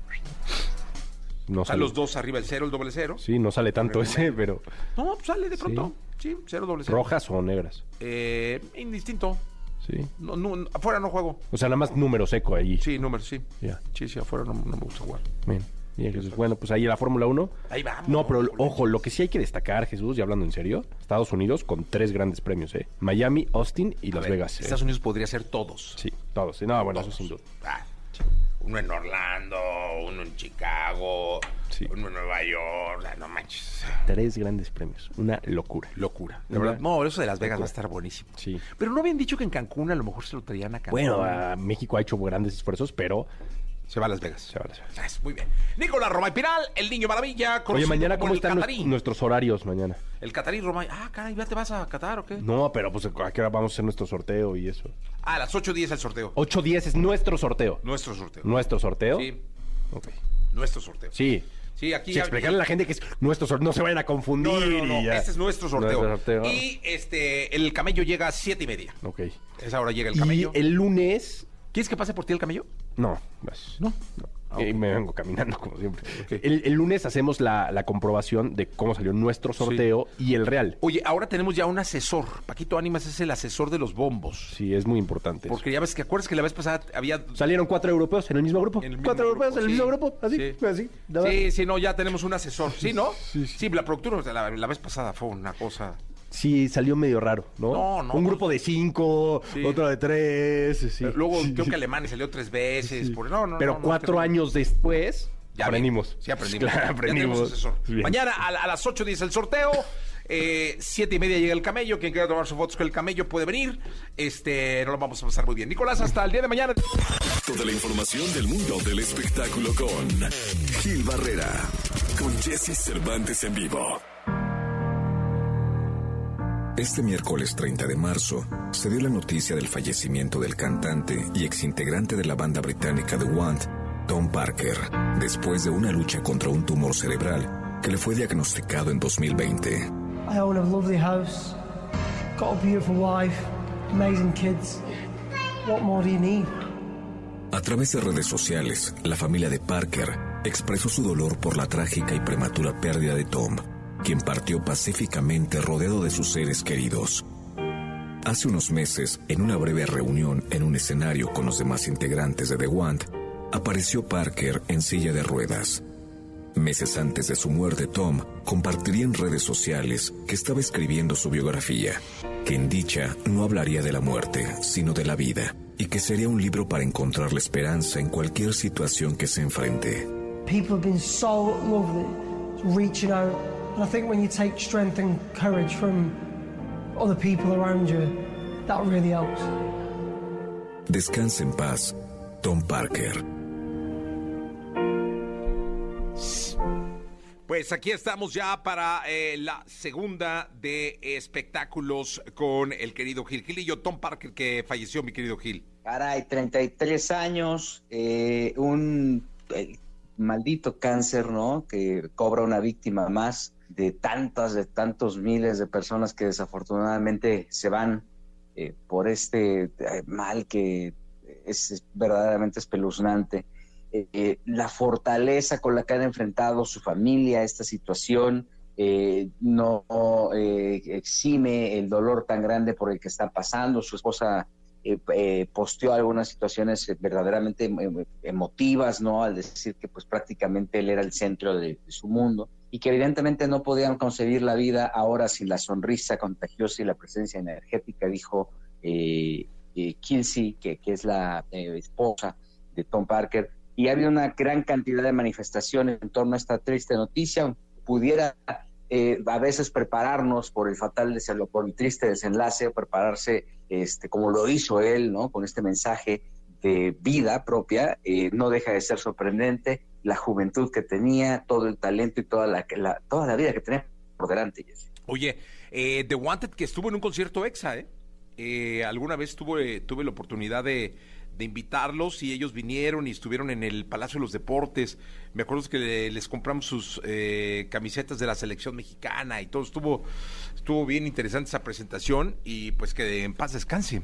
No sale. los dos arriba, el cero, el doble cero. Sí, no sale tanto ese, pero... No, pues sale de pronto. Sí, cero doble cero. ¿Rojas o negras? Eh, indistinto. Sí. No, no, afuera no juego. O sea, nada más número seco ahí. Sí, número, sí. Ya. Sí, sí, afuera no, no me gusta jugar. Bien. Bien, Jesús. Bueno, pues ahí la Fórmula 1. Ahí vamos. No, pero ojo, lo que sí hay que destacar, Jesús, y hablando en serio, Estados Unidos con tres grandes premios, ¿eh? Miami, Austin y A Las ver, Vegas. ¿eh? Estados Unidos podría ser todos. Sí, todos. sí. No, bueno, Todos. eso sin duda. Ah, uno en Orlando, uno en Chicago, Sí. uno en Nueva York. sea, no manches. Tres grandes premios. Una locura. Locura. De Una verdad. No, eso de Las Vegas locura. va a estar buenísimo. Sí. Pero no habían dicho que en Cancún a lo mejor se lo traían a Cancún. Bueno, ah, México ha hecho grandes esfuerzos, pero se va a Las Vegas. se va a Las Vegas. Muy bien. Nicolás Roma y Piral, el niño maravilla. Oye, mañana, ¿cómo están nuestros horarios mañana? El Catarí Roma. Ah, caray, ¿ya te vas a Qatar o qué? No, pero pues a qué hora vamos a hacer nuestro sorteo y eso. Ah, a las 8.10 el sorteo. 8.10 es nuestro sorteo. Nuestro sorteo. ¿Nuestro sorteo? Sí, Ok. nuestro sorteo. Sí. Sí, aquí Sí, explicarle a la gente que es nuestro sorteo. No se vayan a confundir. No, no, no, y. Este es nuestro sorteo. Nuestro sorteo. Y este, el camello llega a siete y media. Ok. Esa hora llega el Y camello. el lunes... ¿Quieres que pase por ti el camello? No, no. Ah, Y ok. me vengo caminando como siempre. El, el lunes hacemos la, la comprobación de cómo salió nuestro sorteo y el real. Oye, ahora tenemos ya un asesor. Paquito Ánimas es el asesor de los bombos. Sí, es muy importante. eso. Porque ya ves que acuerdas que la vez pasada había... Salieron cuatro europeos en el mismo grupo. En el mismo cuatro grupo, europeos en el mismo grupo. Así, Sí. así. Sí, sí, no, ya tenemos un asesor. ¿Sí, no? Sí, sí. la productura la, la vez pasada fue una cosa... Sí, salió medio raro, ¿no? No, no, Un grupo de cinco, Sí. otro de tres. sí. Luego Sí, creo sí. que Alemania salió tres veces. Sí. por- no, no, Pero no, no, cuatro años después, Ya aprendimos. vi. Sí, aprendimos. Claro, aprendimos. Bien. Mañana a, a las 8.10 el sorteo. Eh, siete y media llega el camello. Quien quiera tomar sus fotos con el camello puede venir. Este, no lo vamos a pasar muy bien. Nicolás, hasta el día de mañana. Toda la información del mundo del espectáculo con Gil Barrera, con Jesse Cervantes en vivo. Este miércoles 30 de marzo se dio la noticia del fallecimiento del cantante y exintegrante de la banda británica The Want, Tom Parker, después de una lucha contra un tumor cerebral que le fue diagnosticado en 2020. I own a lovely house, got a beautiful wife, amazing kids. What more do you need? A través de redes sociales, la familia de Parker expresó su dolor por la trágica y prematura pérdida de Tom, quien partió pacíficamente rodeado de sus seres queridos. Hace unos meses, en una breve reunión en un escenario con los demás integrantes de The Want, apareció Parker en silla de ruedas. Meses antes de su muerte, Tom compartiría en redes sociales que estaba escribiendo su biografía, que en dicha no hablaría de la muerte, sino de la vida, y que sería un libro para encontrar la esperanza en cualquier situación que se enfrente. People have been so lovely, reaching out. And I think when you take strength and courage from other people around you, that really helps. Descansa en paz, Tom Parker. Pues aquí estamos ya para eh, la segunda de espectáculos con el querido Gil Gilillo, Tom Parker, que falleció, mi querido Gil. Caray, 33 años, eh, un eh, maldito cáncer, ¿no? Que cobra una víctima más de tantas, de tantos miles de personas que desafortunadamente se van eh, por este eh, mal que es, verdaderamente espeluznante. Eh, eh, la fortaleza con la que han enfrentado su familia esta situación no exime el dolor tan grande por el que están pasando. Su esposa posteó algunas situaciones verdaderamente em- emotivas, ¿no? Al decir que pues prácticamente él era el centro de su mundo y que evidentemente no podían concebir la vida ahora sin la sonrisa contagiosa y la presencia energética, dijo eh, eh, Kinsey, que, que es la eh, esposa de Tom Parker. Y había una gran cantidad de manifestaciones en torno a esta triste noticia. Pudiera eh, a veces prepararnos por el fatal, por el triste desenlace, prepararse este, como lo hizo él, ¿no? Con este mensaje de vida propia, eh, no deja de ser sorprendente la juventud que tenía, todo el talento y toda la, la- toda la vida que tenía por delante. Jesse. Oye, eh, The Wanted que estuvo en un concierto EXA, ¿eh? Eh, alguna vez tuve, tuve la oportunidad de, de invitarlos y ellos vinieron y estuvieron en el Palacio de los Deportes. Me acuerdo que le- les compramos sus eh, camisetas de la selección mexicana y todo. Estuvo, estuvo bien interesante esa presentación y pues que en paz descanse.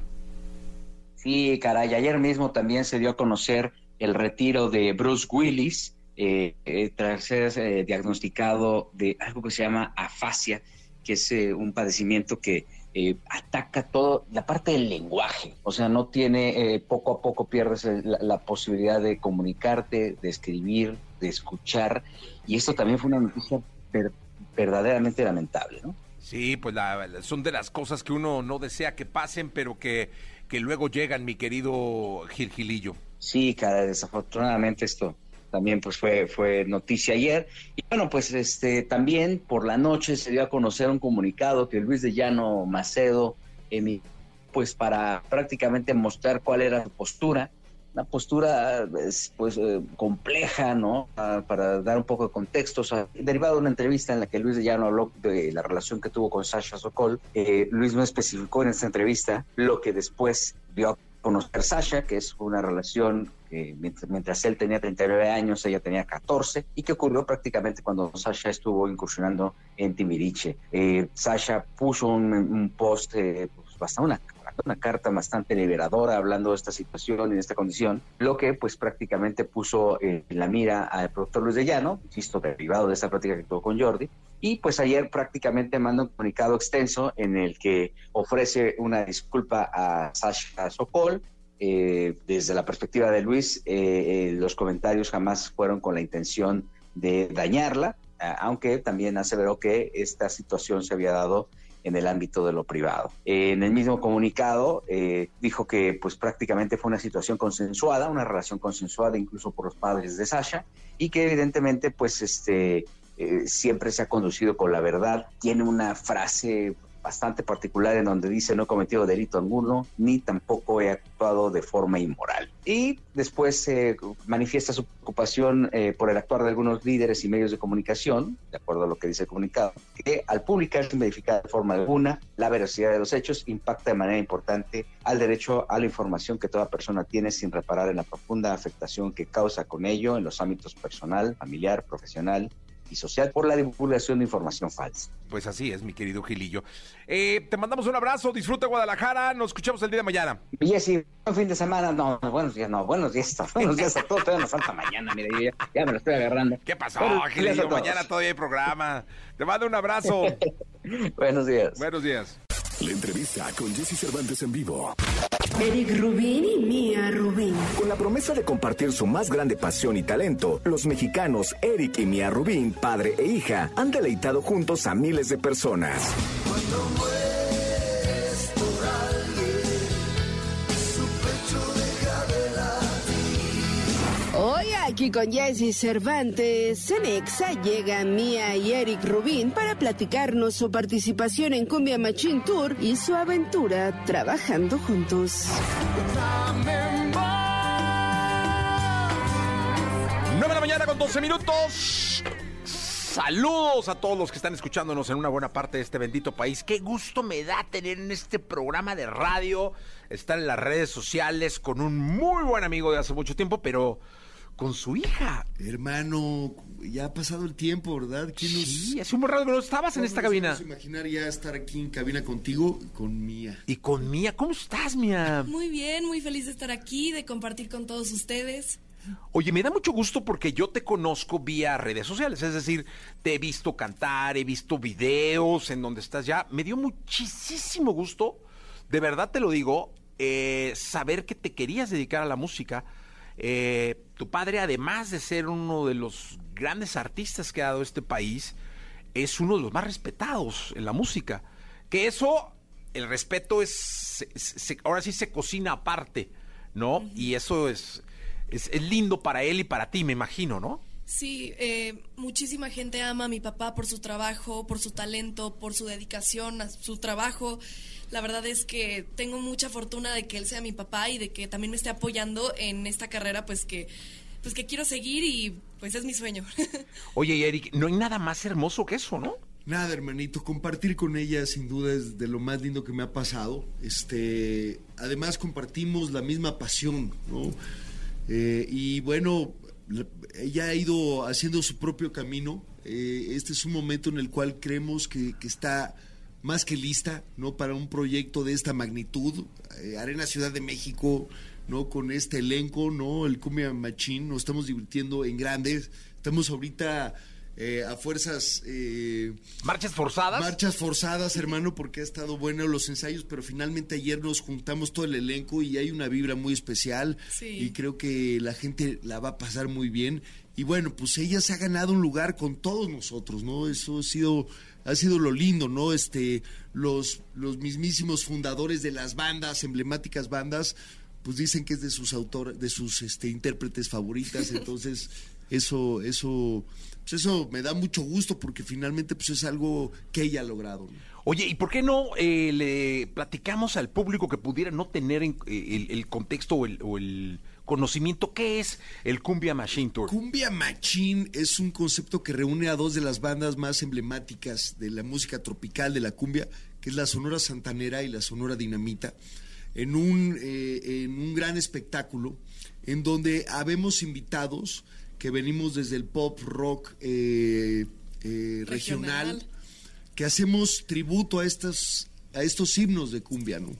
Sí, caray, ayer mismo también se dio a conocer el retiro de Bruce Willis eh, eh, tras ser eh, diagnosticado de algo que se llama afasia, que es eh, un padecimiento que eh, ataca todo la parte del lenguaje, o sea, no tiene, poco a poco pierdes la, la posibilidad de comunicarte, de escribir, de escuchar, y esto también fue una noticia ver- verdaderamente lamentable, ¿no? Sí, pues la- son de las cosas que uno no desea que pasen, pero que, que luego llegan, mi querido Gil Gilillo. Sí, cara, desafortunadamente esto también pues fue, fue noticia ayer. Y bueno, pues este también por la noche se dio a conocer un comunicado que Luis de Llano Macedo emi- pues para prácticamente mostrar cuál era su postura, una postura pues, pues, eh, compleja, ¿no? Para dar un poco de contexto, derivado de una entrevista en la que Luis de Llano habló de la relación que tuvo con Sasha Sokol, eh, Luis no especificó en esta entrevista lo que después dio a conocer Sasha, que es una relación que mientras, mientras él tenía 39 años, ella tenía 14, y que ocurrió prácticamente cuando Sasha estuvo incursionando en Timbiriche. Eh, Sasha puso un, un post, eh, pues, bastante una, una carta bastante liberadora hablando de esta situación y de esta condición, lo que pues prácticamente puso eh, en la mira al productor Luis de Llano, insisto, derivado de esta práctica que tuvo con Jordi, y pues ayer prácticamente manda un comunicado extenso en el que ofrece una disculpa a Sasha Sokol. Eh, desde la perspectiva de Luis, eh, eh, los comentarios jamás fueron con la intención de dañarla, aunque también aseveró que esta situación se había dado en el ámbito de lo privado. En el mismo comunicado dijo que pues prácticamente fue una situación consensuada, una relación consensuada incluso por los padres de Sasha y que evidentemente pues este eh, siempre se ha conducido con la verdad. Tiene una frase bastante particular en donde dice no he cometido delito alguno ni tampoco he actuado de forma inmoral. Y después eh, manifiesta su preocupación eh, por el actuar de algunos líderes y medios de comunicación, de acuerdo a lo que dice el comunicado, que al publicar sin verificar de forma alguna la veracidad de los hechos impacta de manera importante al derecho a la información que toda persona tiene sin reparar en la profunda afectación que causa con ello en los ámbitos personal, familiar, profesional y social por la divulgación de información falsa. Pues así es, mi querido Gilillo. Eh, te mandamos un abrazo, disfruta Guadalajara, nos escuchamos el día de mañana. Y Jessy, buen fin de semana, no, buenos días, no, buenos días, buenos días a todos, todavía nos falta mañana, mira, yo ya, ya me lo estoy agarrando. ¿Qué pasó, Buenos Gilillo? Mañana todavía hay programa. Te mando un abrazo. Buenos días. Buenos días. La entrevista con Jesse Cervantes en vivo. Eric Rubín y Mía Rubín. Con la promesa de compartir su más grande pasión y talento, los mexicanos Eric y Mia Rubín, padre e hija, han deleitado juntos a miles de personas. Hoy Aquí con Jesse Cervantes, en Exa llega Mía y Eric Rubín para platicarnos su participación en Cumbia Machine Tour y su aventura trabajando juntos. 9 de la mañana con 12 minutos. Saludos a todos los que están escuchándonos en una buena parte de este bendito país. Qué gusto me da tener en este programa de radio, estar en las redes sociales con un muy buen amigo de hace mucho tiempo, pero con su hija. Hermano, ya ha pasado el tiempo, ¿verdad? ¿Quién nos- Sí, hace un buen rato que no estabas en ¿Cómo esta nos cabina. imaginar ya estar aquí en cabina contigo y con Mía. Y con Mía, ¿cómo estás, Mía? Muy bien, muy feliz de estar aquí, de compartir con todos ustedes. Oye, me da mucho gusto porque yo te conozco vía redes sociales, es decir, te he visto cantar, he visto videos en donde estás ya. Me dio muchísimo gusto, de verdad te lo digo, eh, saber que te querías dedicar a la música. Eh, tu padre, además de ser uno de los grandes artistas que ha dado este país, es uno de los más respetados en la música. Que eso, el respeto es, se- se- ahora sí se cocina aparte, ¿no? Y eso es, es, es lindo para él y para ti, me imagino, ¿no? Sí, eh, muchísima gente ama a mi papá por su trabajo, por su talento, por su dedicación a su trabajo. La verdad es que tengo mucha fortuna de que él sea mi papá y de que también me esté apoyando en esta carrera, pues que, pues que quiero seguir y pues es mi sueño. Oye, y Eric, no hay nada más hermoso que eso, ¿no? Nada, hermanito, compartir con ella sin duda es de lo más lindo que me ha pasado. Este, además compartimos la misma pasión, ¿no? Eh, y bueno, la- ella ha ido haciendo su propio camino. Eh, este es un momento en el cual creemos que, que está más que lista, ¿no? Para un proyecto de esta magnitud. Eh, Arena Ciudad de México, ¿no? Con este elenco, ¿no? El Cumbia Machín, nos estamos divirtiendo en grandes. Estamos ahorita eh, a fuerzas... eh, ¿Marchas forzadas? Marchas forzadas, hermano, porque ha estado bueno los ensayos, pero finalmente ayer nos juntamos todo el elenco y hay una vibra muy especial Sí. y creo que la gente la va a pasar muy bien. Y bueno, pues ella se ha ganado un lugar con todos nosotros, ¿no? Eso ha sido, ha sido lo lindo, ¿no? Este, los, los mismísimos fundadores de las bandas, emblemáticas bandas, pues dicen que es de sus autores, de sus este, intérpretes favoritas, entonces eso, eso, pues eso me da mucho gusto porque finalmente pues es algo que ella ha logrado. ¿no? Oye, ¿y por qué no eh, le platicamos al público que pudiera no tener en- eh, el, el contexto o el, o el conocimiento qué es el Cumbia Machine Tour? Cumbia Machín es un concepto que reúne a dos de las bandas más emblemáticas de la música tropical de la cumbia, que es la Sonora Santanera y la Sonora Dinamita, en un, eh, en un gran espectáculo en donde habemos invitados que venimos desde el pop rock eh, eh, regional, Regional. que hacemos tributo a estos, a estos himnos de cumbia, ¿no?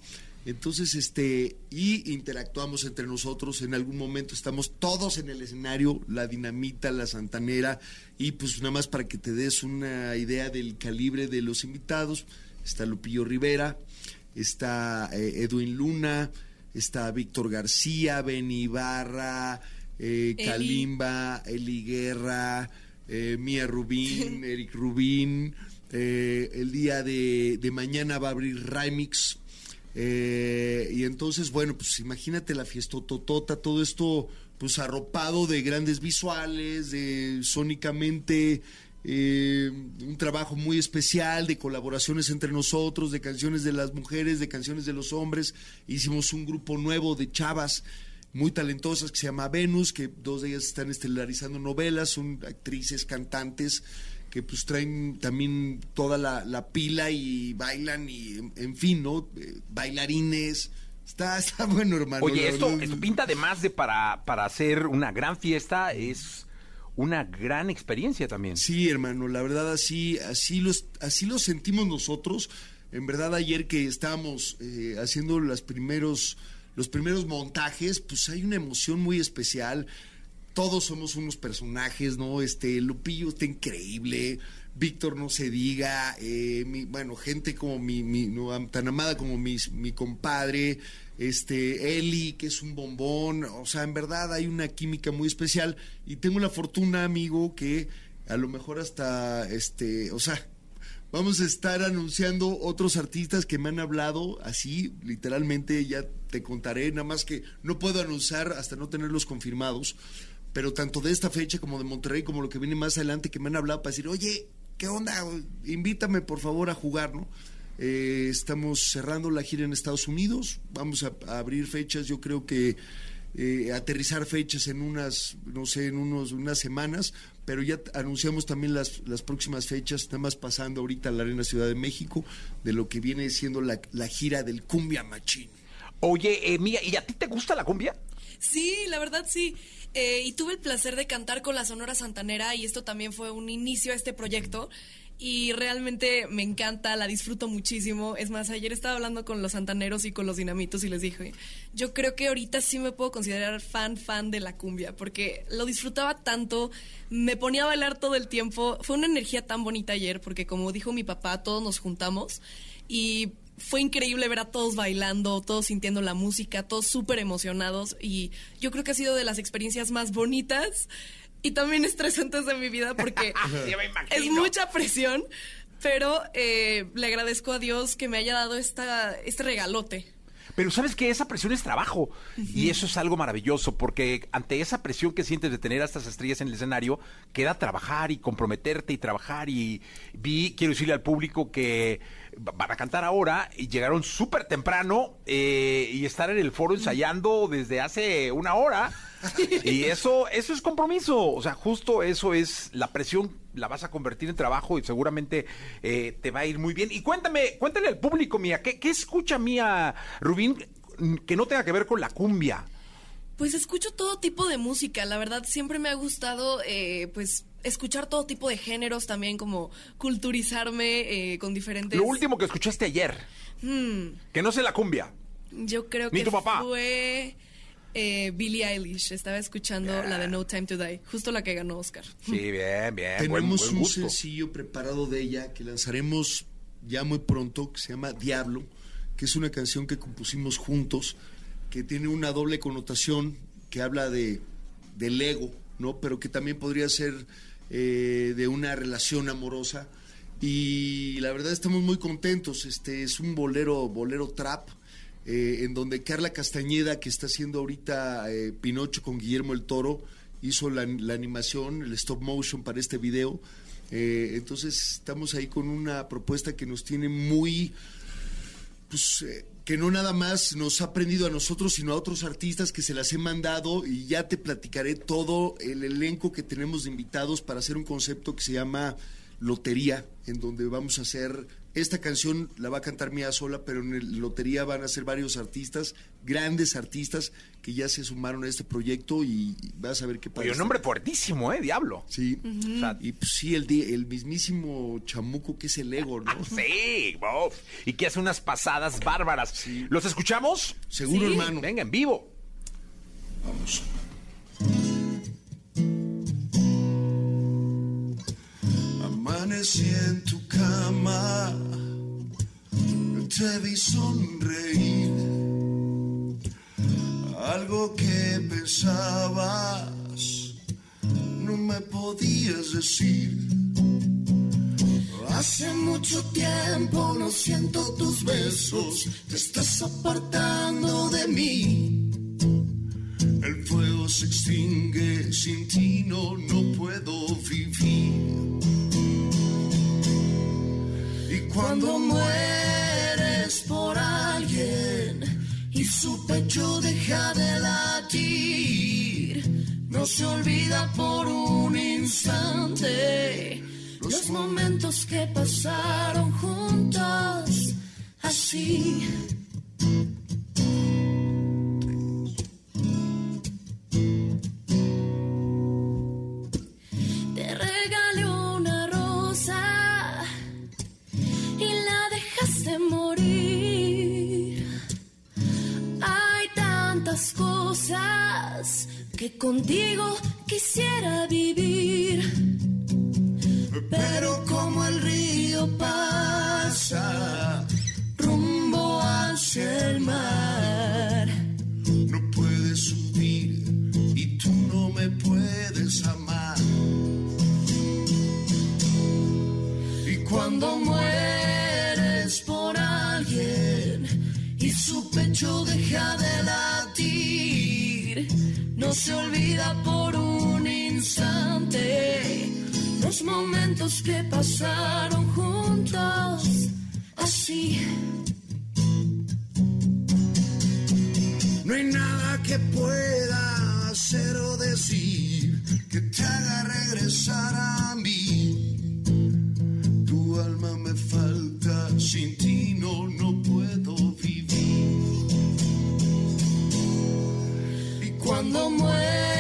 Entonces, este, y interactuamos entre nosotros, en algún momento estamos todos en el escenario, la dinamita, la santanera, y pues nada más para que te des una idea del calibre de los invitados, está Lupillo Rivera, está eh, Edwin Luna, está Víctor García, Benny Ibarra, eh, Eli. Kalimba, Eli Guerra, eh, Mía Rubín, Eric Rubín. el día de, de mañana va a abrir Remix. Eh, y entonces, bueno, pues imagínate la fiestototota, todo esto pues arropado de grandes visuales, de sónicamente eh, un trabajo muy especial de colaboraciones entre nosotros, de canciones de las mujeres, de canciones de los hombres. Hicimos un grupo nuevo de chavas muy talentosas que se llama Venus, que dos de ellas están estelarizando novelas, son actrices, cantantes que pues traen también toda la, la pila y bailan y en, fin, ¿no? Eh, bailarines. Está, está bueno, hermano. Oye, esto, esto pinta además de para, para hacer una gran fiesta, es una gran experiencia también. Sí, hermano, la verdad así, así los, así lo sentimos nosotros. En verdad ayer que estábamos eh, haciendo los primeros, los primeros montajes, pues hay una emoción muy especial. Todos somos unos personajes, ¿no? Este Lupillo está increíble, Víctor no se diga, eh, mi- bueno, gente como mi, mi no, tan amada como mi, mi compadre, este Eli, que es un bombón, o sea, en verdad hay una química muy especial y tengo la fortuna, amigo, que a lo mejor hasta, este, o sea, vamos a estar anunciando otros artistas que me han hablado así, literalmente ya te contaré, nada más que no puedo anunciar hasta no tenerlos confirmados, pero tanto de esta fecha como de Monterrey, como lo que viene más adelante, que me han hablado para decir, oye, ¿qué onda? Invítame por favor a jugar, ¿no? Eh, estamos cerrando la gira en Estados Unidos, vamos a, a abrir fechas, yo creo que eh, aterrizar fechas en unas, no sé, en unos, unas semanas, pero ya anunciamos también las, las próximas fechas, nada más pasando ahorita a la Arena Ciudad de México, de lo que viene siendo la, la gira del Cumbia Machín. Oye, eh, Mía, ¿y a ti te gusta la cumbia? Sí, la verdad sí. Eh, y tuve el placer de cantar con la Sonora Santanera y esto también fue un inicio a este proyecto. Y realmente me encanta, la disfruto muchísimo. Es más, ayer estaba hablando con los santaneros y con los dinamitos y les dije, yo creo que ahorita sí me puedo considerar fan, fan de la cumbia, porque lo disfrutaba tanto, me ponía a bailar todo el tiempo. Fue una energía tan bonita ayer, porque como dijo mi papá, todos nos juntamos y fue increíble ver a todos bailando, todos sintiendo la música, todos súper emocionados y yo creo que ha sido de las experiencias más bonitas y también estresantes de mi vida porque es mucha presión, pero eh, le agradezco a Dios que me haya dado esta, este regalote. Pero sabes que esa presión es trabajo y eso es algo maravilloso porque ante esa presión que sientes de tener a estas estrellas en el escenario, queda trabajar y comprometerte y trabajar y vi, quiero decirle al público que va- van a cantar ahora y llegaron súper temprano eh, y estar en el foro ensayando desde hace una hora y eso, eso es compromiso, o sea, justo eso es la presión la vas a convertir en trabajo y seguramente eh, te va a ir muy bien. Y cuéntame, cuéntale al público, Mía, ¿qué, qué escucha Mía Rubín que no tenga que ver con la cumbia? Pues escucho todo tipo de música, la verdad siempre me ha gustado eh, pues escuchar todo tipo de géneros también como culturizarme eh, con diferentes... Lo último que escuchaste ayer, Hmm, que no sé la cumbia. yo creo Ni que tu papá. fue eh, Billie Eilish, estaba escuchando la de No Time to Die, justo la que ganó Oscar. Sí, bien, bien. buen- Tenemos buen un gusto. sencillo preparado de ella que lanzaremos ya muy pronto, que se llama Diablo, que es una canción que compusimos juntos, que tiene una doble connotación, que habla de del ego, ¿no? Pero que también podría ser eh, de una relación amorosa. Y la verdad estamos muy contentos. Este es un bolero, bolero trap. eh, en donde Carla Castañeda, que está haciendo ahorita eh, Pinocho con Guillermo el Toro, hizo la, animación, el stop motion para este video. Entonces estamos ahí con una propuesta que nos tiene muy, pues, que no nada más nos ha aprendido a nosotros, sino a otros artistas que se las he mandado y ya te platicaré todo el elenco que tenemos de invitados para hacer un concepto que se llama Lotería, en donde vamos a hacer, esta canción la va a cantar Mía sola, pero en el Lotería van a ser varios artistas, grandes artistas que ya se sumaron a este proyecto y vas a ver qué pasa. Oye, un nombre fuertísimo, ¿eh? Diablo. Sí. O sea, Y pues, sí, el, el mismísimo chamuco que es el ego, ¿no? Sí, wow. y que hace unas pasadas bárbaras. ¿Los escuchamos? Seguro, Sí. hermano. Venga, en vivo. Vamos. Amanecí en tu cama, te vi sonreír. Algo que pensabas, no me podías decir. Hace mucho tiempo no siento tus besos, te estás apartando de mí. El fuego se extingue, sin ti no, no puedo vivir. Y cuando mueres por y su pecho deja de latir, no se olvida por un instante los momentos que pasaron juntos así. Que contigo quisiera los momentos que pasaron juntos así. No hay nada que pueda hacer o decir que te haga regresar a mí. Tu alma me falta, sin ti no, no puedo vivir. Y cuando mueres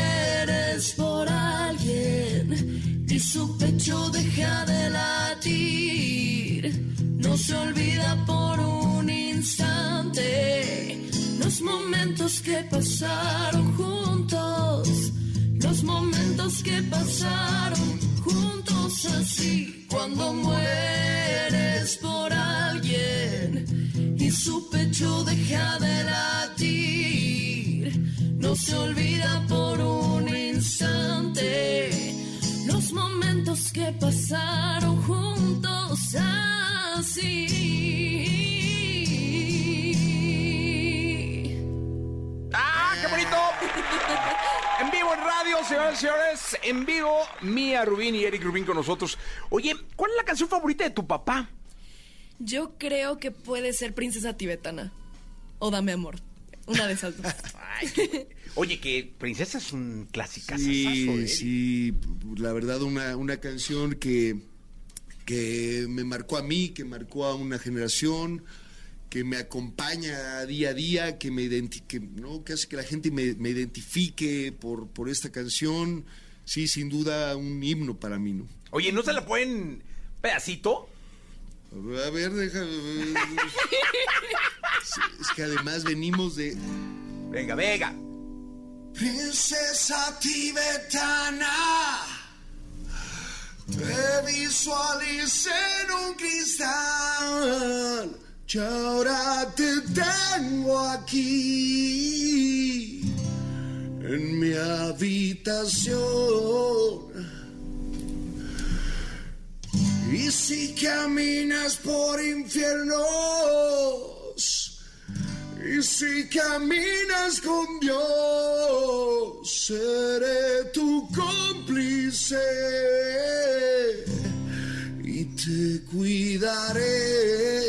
pecho deja de latir, no se olvida por un instante los momentos que pasaron juntos, los momentos que pasaron juntos así, cuando mueres por alguien y su pecho deja de latir, no se olvida por un que pasaron juntos así. ¡Ah, qué bonito! En vivo en radio, señoras y señores. En vivo, Mía Rubín y Eric Rubín con nosotros. Oye, ¿cuál es la canción favorita de tu papá? Yo creo que puede ser Princesa Tibetana. O Dame Amor. Una de esas dos. Oye, que Princesa es un clásico. Sí, sí, la verdad una, una canción que, que me marcó a mí, que marcó a una generación, que me acompaña día a día, que me identique, ¿no? que hace que la gente me, me identifique por, por esta canción. Sí, sin duda un himno para mí, ¿no? Oye, ¿no se la pueden pedacito? A ver, déjame. es que además venimos de. Venga, venga. Princesa tibetana, te visualicé en un cristal. Y ahora te tengo aquí en mi habitación. Y si caminas por infiernos, y si caminas con Dios, seré tu cómplice y te cuidaré.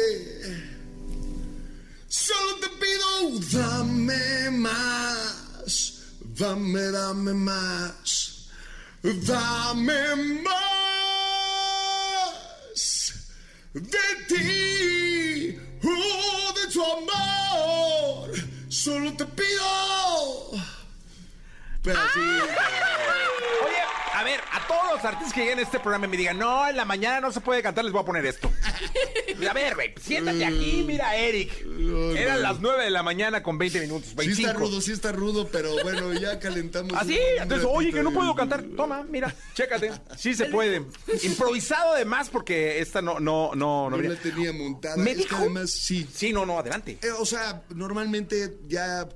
Solo te pido, dame más, dame, dame más, dame más de ti, oh, de tu amor. Solo te pido. Pedacito. Oye, a ver, a todos los artistas que lleguen a este programa y me digan, no, en la mañana no se puede cantar, les voy a poner esto. A ver, güey, siéntate aquí, mira, Eric. Eran las 9 de la mañana con 20 minutos, Sí 25. está rudo, sí está rudo, pero bueno, ya calentamos. Así, un entonces, oye, que no puedo cantar. Toma, mira, chécate. Sí se puede. Improvisado además, porque esta no, no, no, No no. la tenía montada. Me Es que dijo- además, sí. Sí, no, no, adelante. Eh, o sea, normalmente ya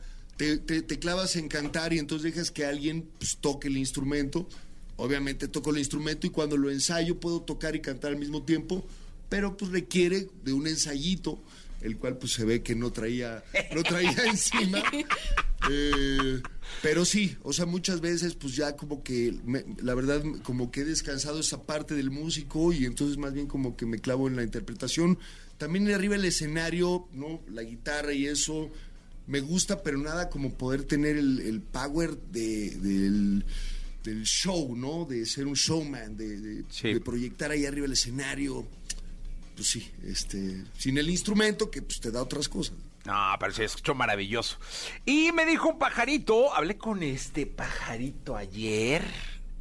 te, te- te clavas en cantar y entonces dejas que alguien pues, toque el instrumento. Obviamente toco el instrumento y cuando lo ensayo puedo tocar y cantar al mismo tiempo, pero pues requiere de un ensayito, el cual pues se ve que no traía, no traía encima. Eh, pero sí, o sea, muchas veces pues ya como que, me- la verdad, como que he descansado esa parte del músico y entonces más bien como que me clavo en la interpretación. También arriba el escenario, ¿no? La guitarra y eso me gusta, pero nada como poder tener el, el power de, del, del show, ¿no? De ser un showman, de, de- de proyectar ahí arriba el escenario. Pues sí, este, sin el instrumento que pues te da otras cosas. No, pero se escuchó maravilloso. Y me dijo un pajarito, hablé con este pajarito ayer.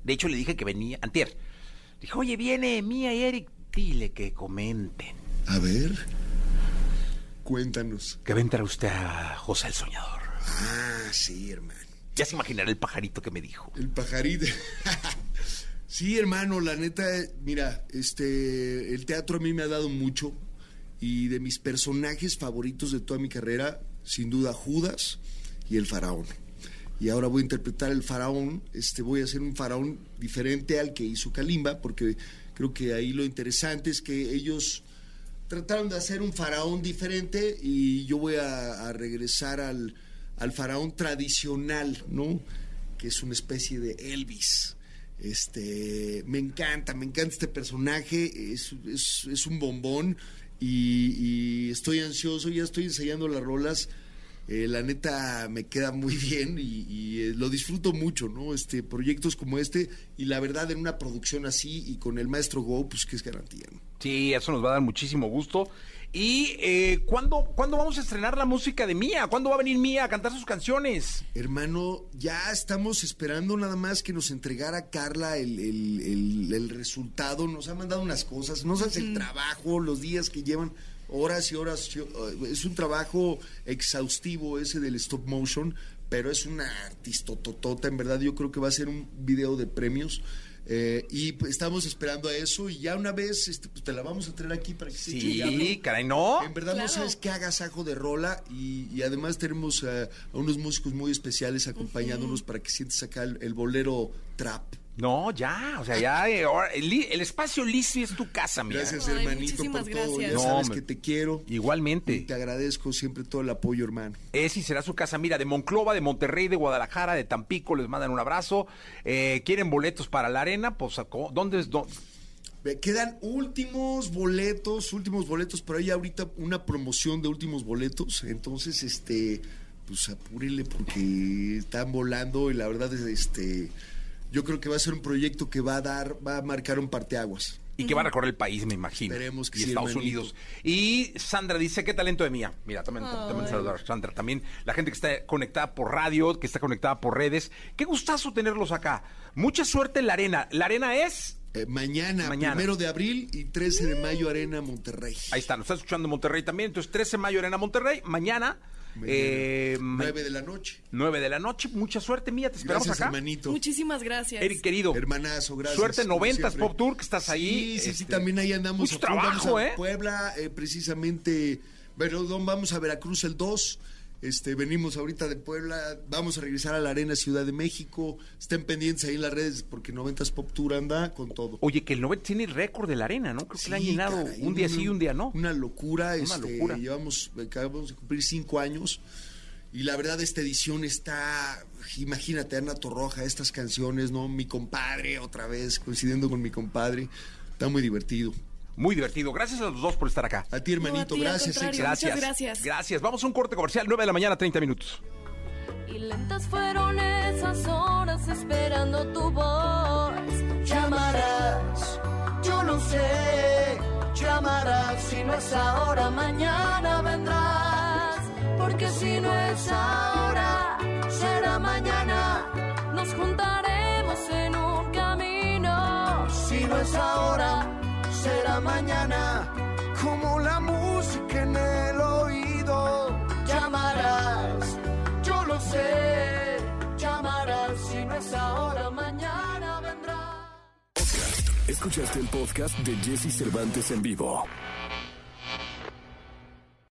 De hecho, le dije que venía, antier. Dijo, oye, viene Mía y Eric, dile que comenten. A ver, cuéntanos. Que va a entrar usted a José el Soñador. Ah, sí, hermano. Ya se imaginará el pajarito que me dijo. El pajarito. sí, hermano, la neta, mira, este, el teatro a mí me ha dado mucho y de mis personajes favoritos de toda mi carrera, sin duda Judas y el faraón. Y ahora voy a interpretar el faraón, este, voy a hacer un faraón diferente al que hizo Kalimba, porque creo que ahí lo interesante es que ellos trataron de hacer un faraón diferente y yo voy a, regresar al, al faraón tradicional, ¿no? Que es una especie de Elvis. Este, me encanta, me encanta este personaje, es, es- es un bombón y, y estoy ansioso, ya estoy ensayando las rolas. Eh, la neta me queda muy bien y, y, eh, lo disfruto mucho, ¿no? Este, proyectos como este y la verdad en una producción así y con el maestro Go, pues que es garantía, ¿no? Sí, eso nos va a dar muchísimo gusto. ¿Y eh, ¿cuándo, cuándo vamos a estrenar la música de Mía? ¿Cuándo va a venir Mía a cantar sus canciones? Hermano, ya estamos esperando nada más que nos entregara Carla el, el- el- el resultado. Nos ha mandado unas cosas, no sabes el trabajo, los días que llevan, horas y horas. eh, Es un trabajo exhaustivo ese del stop motion, pero es una artistototota. En verdad, yo creo que va a ser un video de premios. Eh, y pues, estamos esperando a eso y ya una vez este, pues, te la vamos a traer aquí para que se eche Sí, ya, ¿no? caray, ¿no? En verdad no sabes qué hagas ajo de rola y, y además tenemos a, a unos músicos muy especiales acompañándonos para que sientes acá el, el bolero trap. No, ya, o sea, ya, eh, ahora, el, espacio Lizzy es tu casa, Mía. Gracias, Ay, hermanito, por todo. gracias. Ya No, sabes que te quiero. Igualmente. Y te agradezco siempre todo el apoyo, hermano. Es y será su casa. Mira, de Monclova, de Monterrey, de Guadalajara, de Tampico, les mandan un abrazo. Eh, ¿Quieren boletos para la arena? Pues, ¿cómo- ¿dónde es? dó- Ve, Quedan últimos boletos, últimos boletos, pero hay ahorita una promoción de últimos boletos. Entonces, este, pues apúrele porque están volando y la verdad es este. Yo creo que va a ser un proyecto que va a dar, va a marcar un parteaguas. Y que va a recorrer el país, me imagino. Esperemos que y sí, Estados hermanito. Unidos. Y Sandra dice, qué talento de mía. Mira, también, también saludar a Sandra. También la gente que está conectada por radio, que está conectada por redes. Qué gustazo tenerlos acá. Mucha suerte en la arena. La arena es... Eh, mañana, Mañana. primero de abril y 13 de mayo, Arena Monterrey. Ahí está, nos está escuchando en Monterrey también. Entonces, 13 de mayo, Arena Monterrey. Mañana, eh, ma- 9 de la noche. 9 de la noche. Mucha suerte, mía. Te esperamos Gracias, acá. hermanito. Muchísimas gracias. Eric, querido. Hermanazo, gracias. Suerte como 90 siempre. Pop Tour, que estás ahí. Sí, sí, sí, Este, también ahí andamos. Mucho a trabajo, a ¿eh? Puebla, eh, precisamente. Bueno, don, vamos a Veracruz el 2. Este, venimos ahorita de Puebla, vamos a regresar a la Arena Ciudad de México. Estén pendientes ahí en las redes porque 90 Pop Tour anda con todo. Oye, que el 90 tiene el récord de la arena, ¿no? Creo que le han llenado caray, un día una- sí y un día no. Una locura, Una este, locura. Llevamos, acabamos de cumplir cinco años. Y la verdad, esta edición está, imagínate, Ana Torroja, estas canciones, ¿no? Mi compadre, otra vez, coincidiendo con mi compadre. Está muy divertido. Muy divertido. Gracias a los dos por estar acá. A ti, hermanito, ti, al gracias. contrario, Exa. muchas gracias. Gracias. Vamos a un corte comercial, 9 de la mañana, 30 minutos. Y lentas fueron esas horas esperando tu voz. Llamarás, yo no sé, llamarás, si no es ahora, mañana vendrás, porque si no es ahora, será mañana, Nos juntaremos en un camino. si no es ahora, será mañana, como la música en el oído, llamarás, yo lo sé, llamarás, si no es ahora, mañana vendrás. Escuchaste el podcast de Jesse Cervantes en vivo.